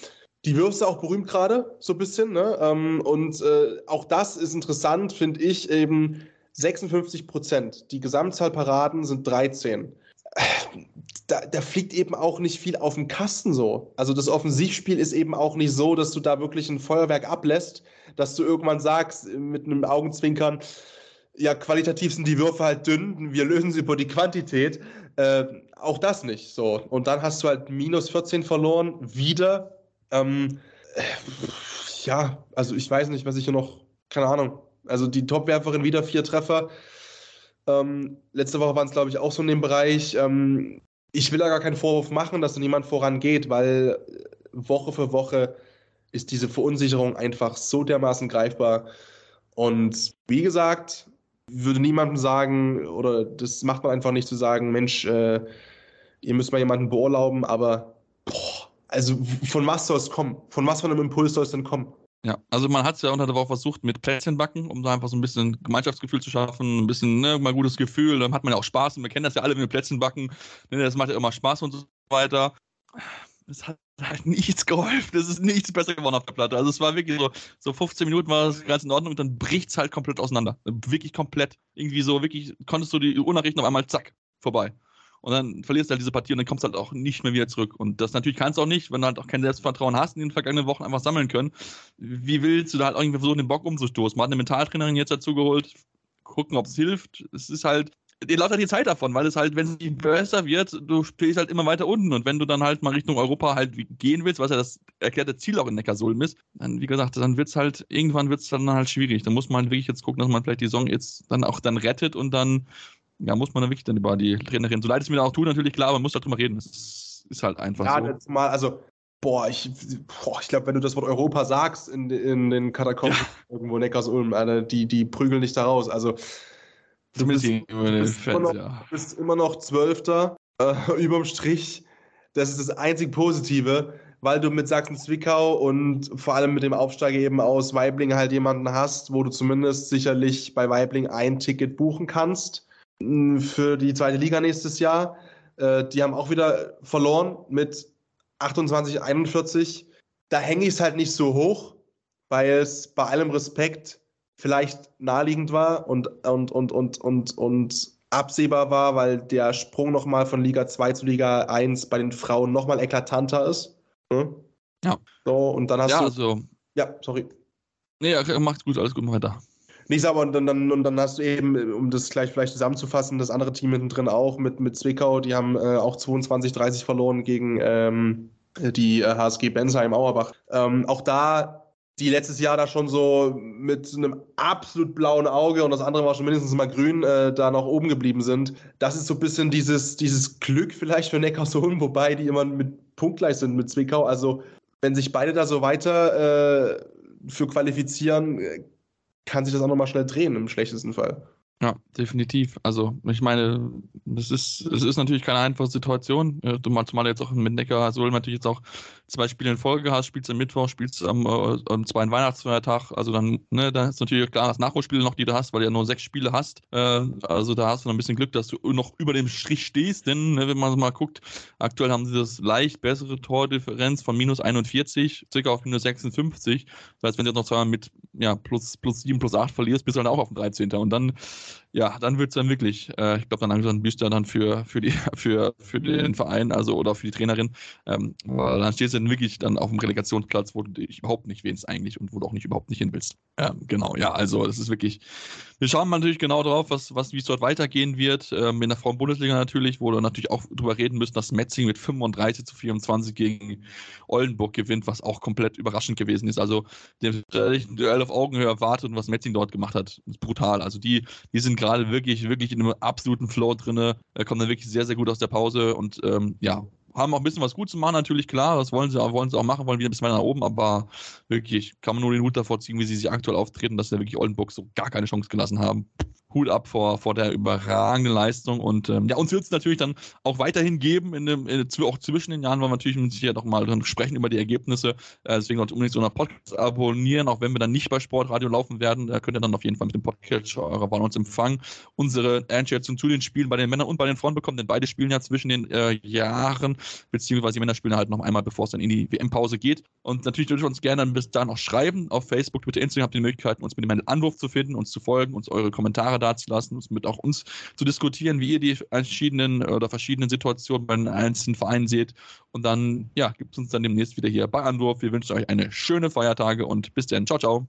S2: die Würfste auch berühmt gerade, so ein bisschen. Ne? Ähm, und äh, auch das ist interessant, finde ich, eben 56 Prozent. Die Gesamtzahl Paraden sind 13. Da, da, fliegt eben auch nicht viel auf dem Kasten so. Also das Offensivspiel ist eben auch nicht so, dass du da wirklich ein Feuerwerk ablässt, dass du irgendwann sagst mit einem Augenzwinkern, ja, qualitativ sind die Würfe halt dünn, wir lösen sie über die Quantität. Äh, auch das nicht so. Und dann hast du halt minus 14 verloren, wieder ähm, ja, also ich weiß nicht, was ich hier noch, keine Ahnung. Also die Topwerferin wieder vier Treffer. Ähm, letzte Woche waren es, glaube ich, auch so in dem Bereich. Ähm, ich will da gar keinen Vorwurf machen, dass da niemand vorangeht, weil Woche für Woche ist diese Verunsicherung einfach so dermaßen greifbar. Und wie gesagt, würde niemandem sagen, oder das macht man einfach nicht zu sagen, Mensch, äh, ihr müsst mal jemanden beurlauben, aber boah, also von was soll es kommen? Von was von einem Impuls soll es denn kommen?
S1: Ja, also man hat es ja unter der Woche versucht mit Plätzchen backen, um da einfach so ein bisschen Gemeinschaftsgefühl zu schaffen, ein bisschen ne, mal gutes Gefühl, dann hat man ja auch Spaß und wir kennen das ja alle, wenn wir Plätzchen backen, ne, das macht ja immer Spaß und so weiter. Es hat halt nichts geholfen, es ist nichts besser geworden auf der Platte. Also es war wirklich so, so 15 Minuten war das ganz in Ordnung und dann bricht es halt komplett auseinander. Wirklich komplett. Irgendwie so, wirklich, konntest du die Uhrnachrichten auf einmal zack, vorbei und dann verlierst du halt diese Partie und dann kommst du halt auch nicht mehr wieder zurück. Und das natürlich kannst du auch nicht, wenn du halt auch kein Selbstvertrauen hast in den vergangenen Wochen einfach sammeln können. Wie willst du da halt irgendwie versuchen, den Bock umzustoßen? Man hat eine Mentaltrainerin jetzt dazu geholt, gucken, ob es hilft. Es ist halt, dir läuft halt die Zeit davon, weil es halt, wenn es nicht besser wird, du stehst halt immer weiter unten. Und wenn du dann halt mal Richtung Europa halt gehen willst, was ja das erklärte Ziel auch in Neckarsulm ist, dann, wie gesagt, dann wird es halt, irgendwann wird es dann halt schwierig. Dann muss man halt wirklich jetzt gucken, dass man vielleicht die Saison jetzt dann auch dann rettet und dann ja, muss man dann wirklich dann über die Trainerin, so leid es mir auch tut, natürlich klar, man muss darüber reden. Das ist halt einfach ja, so. Ja,
S2: mal, also, boah, ich, boah, ich glaube, wenn du das Wort Europa sagst in, in den Katakomben ja. irgendwo Neckars-Ulm, die, die prügeln dich da raus. Also, du bist, du bist, Fans, immer noch, ja. bist immer noch Zwölfter äh, überm Strich. Das ist das einzig Positive, weil du mit Sachsen-Zwickau und vor allem mit dem Aufsteiger eben aus Weibling halt jemanden hast, wo du zumindest sicherlich bei Weibling ein Ticket buchen kannst für die zweite Liga nächstes Jahr. Äh, die haben auch wieder verloren mit 28, 41. Da hänge ich es halt nicht so hoch, weil es bei allem Respekt vielleicht naheliegend war und, und, und, und, und, und absehbar war, weil der Sprung nochmal von Liga 2 zu Liga 1 bei den Frauen nochmal eklatanter ist. Hm? Ja. So, und dann hast ja, du. Also, ja, sorry.
S1: Nee, macht's gut, alles gut, weiter.
S2: Nichts, aber und dann, und dann hast du eben, um das gleich vielleicht zusammenzufassen, das andere Team hinten drin auch mit, mit Zwickau, die haben äh, auch 22, 30 verloren gegen ähm, die äh, HSG Bensheim Auerbach. Ähm, auch da die letztes Jahr da schon so mit einem absolut blauen Auge und das andere war schon mindestens mal grün, äh, da noch oben geblieben sind. Das ist so ein bisschen dieses, dieses Glück vielleicht für Neckarsulm, wobei die immer mit punktgleich sind mit Zwickau. Also wenn sich beide da so weiter äh, für qualifizieren, kann sich das auch nochmal schnell drehen im schlechtesten Fall.
S1: Ja, definitiv. Also, ich meine, es ist, es ist natürlich keine einfache Situation. Mal zumal jetzt auch mit Neckar Sohl natürlich jetzt auch zwei Spiele in Folge hast, spielst am Mittwoch, spielst am, äh, am zweiten Weihnachtsfeiertag. Also dann, ne, da ist natürlich klar das Nachholspiel noch, die du hast, weil du ja nur sechs Spiele hast. Äh, also da hast du noch ein bisschen Glück, dass du noch über dem Strich stehst, denn ne, wenn man mal guckt, aktuell haben sie das leicht bessere Tordifferenz von minus 41, circa auf minus 56. Das heißt, wenn du jetzt noch zweimal mit ja, plus, plus 7, plus 8 verlierst, bist du dann auch auf dem 13. Und dann ja, dann wird es dann wirklich, äh, ich glaube, dann langsam bist du dann für, für, die, für, für den Verein, also oder für die Trainerin, ähm, weil dann stehst du dann wirklich dann auf dem Relegationsplatz, wo du dich überhaupt nicht wählst eigentlich und wo du auch nicht überhaupt nicht hin willst. Ähm, genau, ja, also das ist wirklich, wir schauen natürlich genau drauf, was, was, wie es dort weitergehen wird, ähm, in der Frauen-Bundesliga natürlich, wo wir natürlich auch drüber reden müssen, dass Metzing mit 35 zu 24 gegen Oldenburg gewinnt, was auch komplett überraschend gewesen ist. Also, der Duell auf Augenhöhe erwartet und was Metzing dort gemacht hat, ist brutal. Also, die, die sind gerade wirklich, wirklich in einem absoluten Flow drin, äh, kommen dann wirklich sehr, sehr gut aus der Pause und ähm, ja, haben auch ein bisschen was gut zu machen, natürlich, klar. Das wollen sie, wollen sie auch machen, wollen wieder ein bisschen weiter nach oben, aber wirklich kann man nur den Hut davor ziehen, wie sie sich aktuell auftreten, dass sie wirklich Oldenburg so gar keine Chance gelassen haben. Hut ab vor, vor der überragenden Leistung. Und ähm, ja, uns wird es natürlich dann auch weiterhin geben, in dem, in, auch zwischen den Jahren, weil wir natürlich mit Sicherheit mal sprechen über die Ergebnisse. Äh, deswegen sollt unbedingt so einen Podcast abonnieren, auch wenn wir dann nicht bei Sportradio laufen werden. Da könnt ihr dann auf jeden Fall mit dem Podcast eurer Wahl uns empfangen. Unsere Einschätzung zu den Spielen bei den Männern und bei den Frauen bekommen, denn beide spielen ja zwischen den äh, Jahren, beziehungsweise die Männer spielen halt noch einmal, bevor es dann in die WM-Pause geht. Und natürlich dürft ihr uns gerne dann bis dahin auch schreiben. Auf Facebook, Twitter, Instagram habt ihr die Möglichkeit, uns mit dem Anwurf zu finden, uns zu folgen, uns eure Kommentare dazulassen, mit auch uns zu diskutieren, wie ihr die verschiedenen oder verschiedenen Situationen bei den einzelnen Vereinen seht. Und dann, ja, gibt es uns dann demnächst wieder hier bei Anwurf. Wir wünschen euch eine schöne Feiertage und bis dann. Ciao, ciao.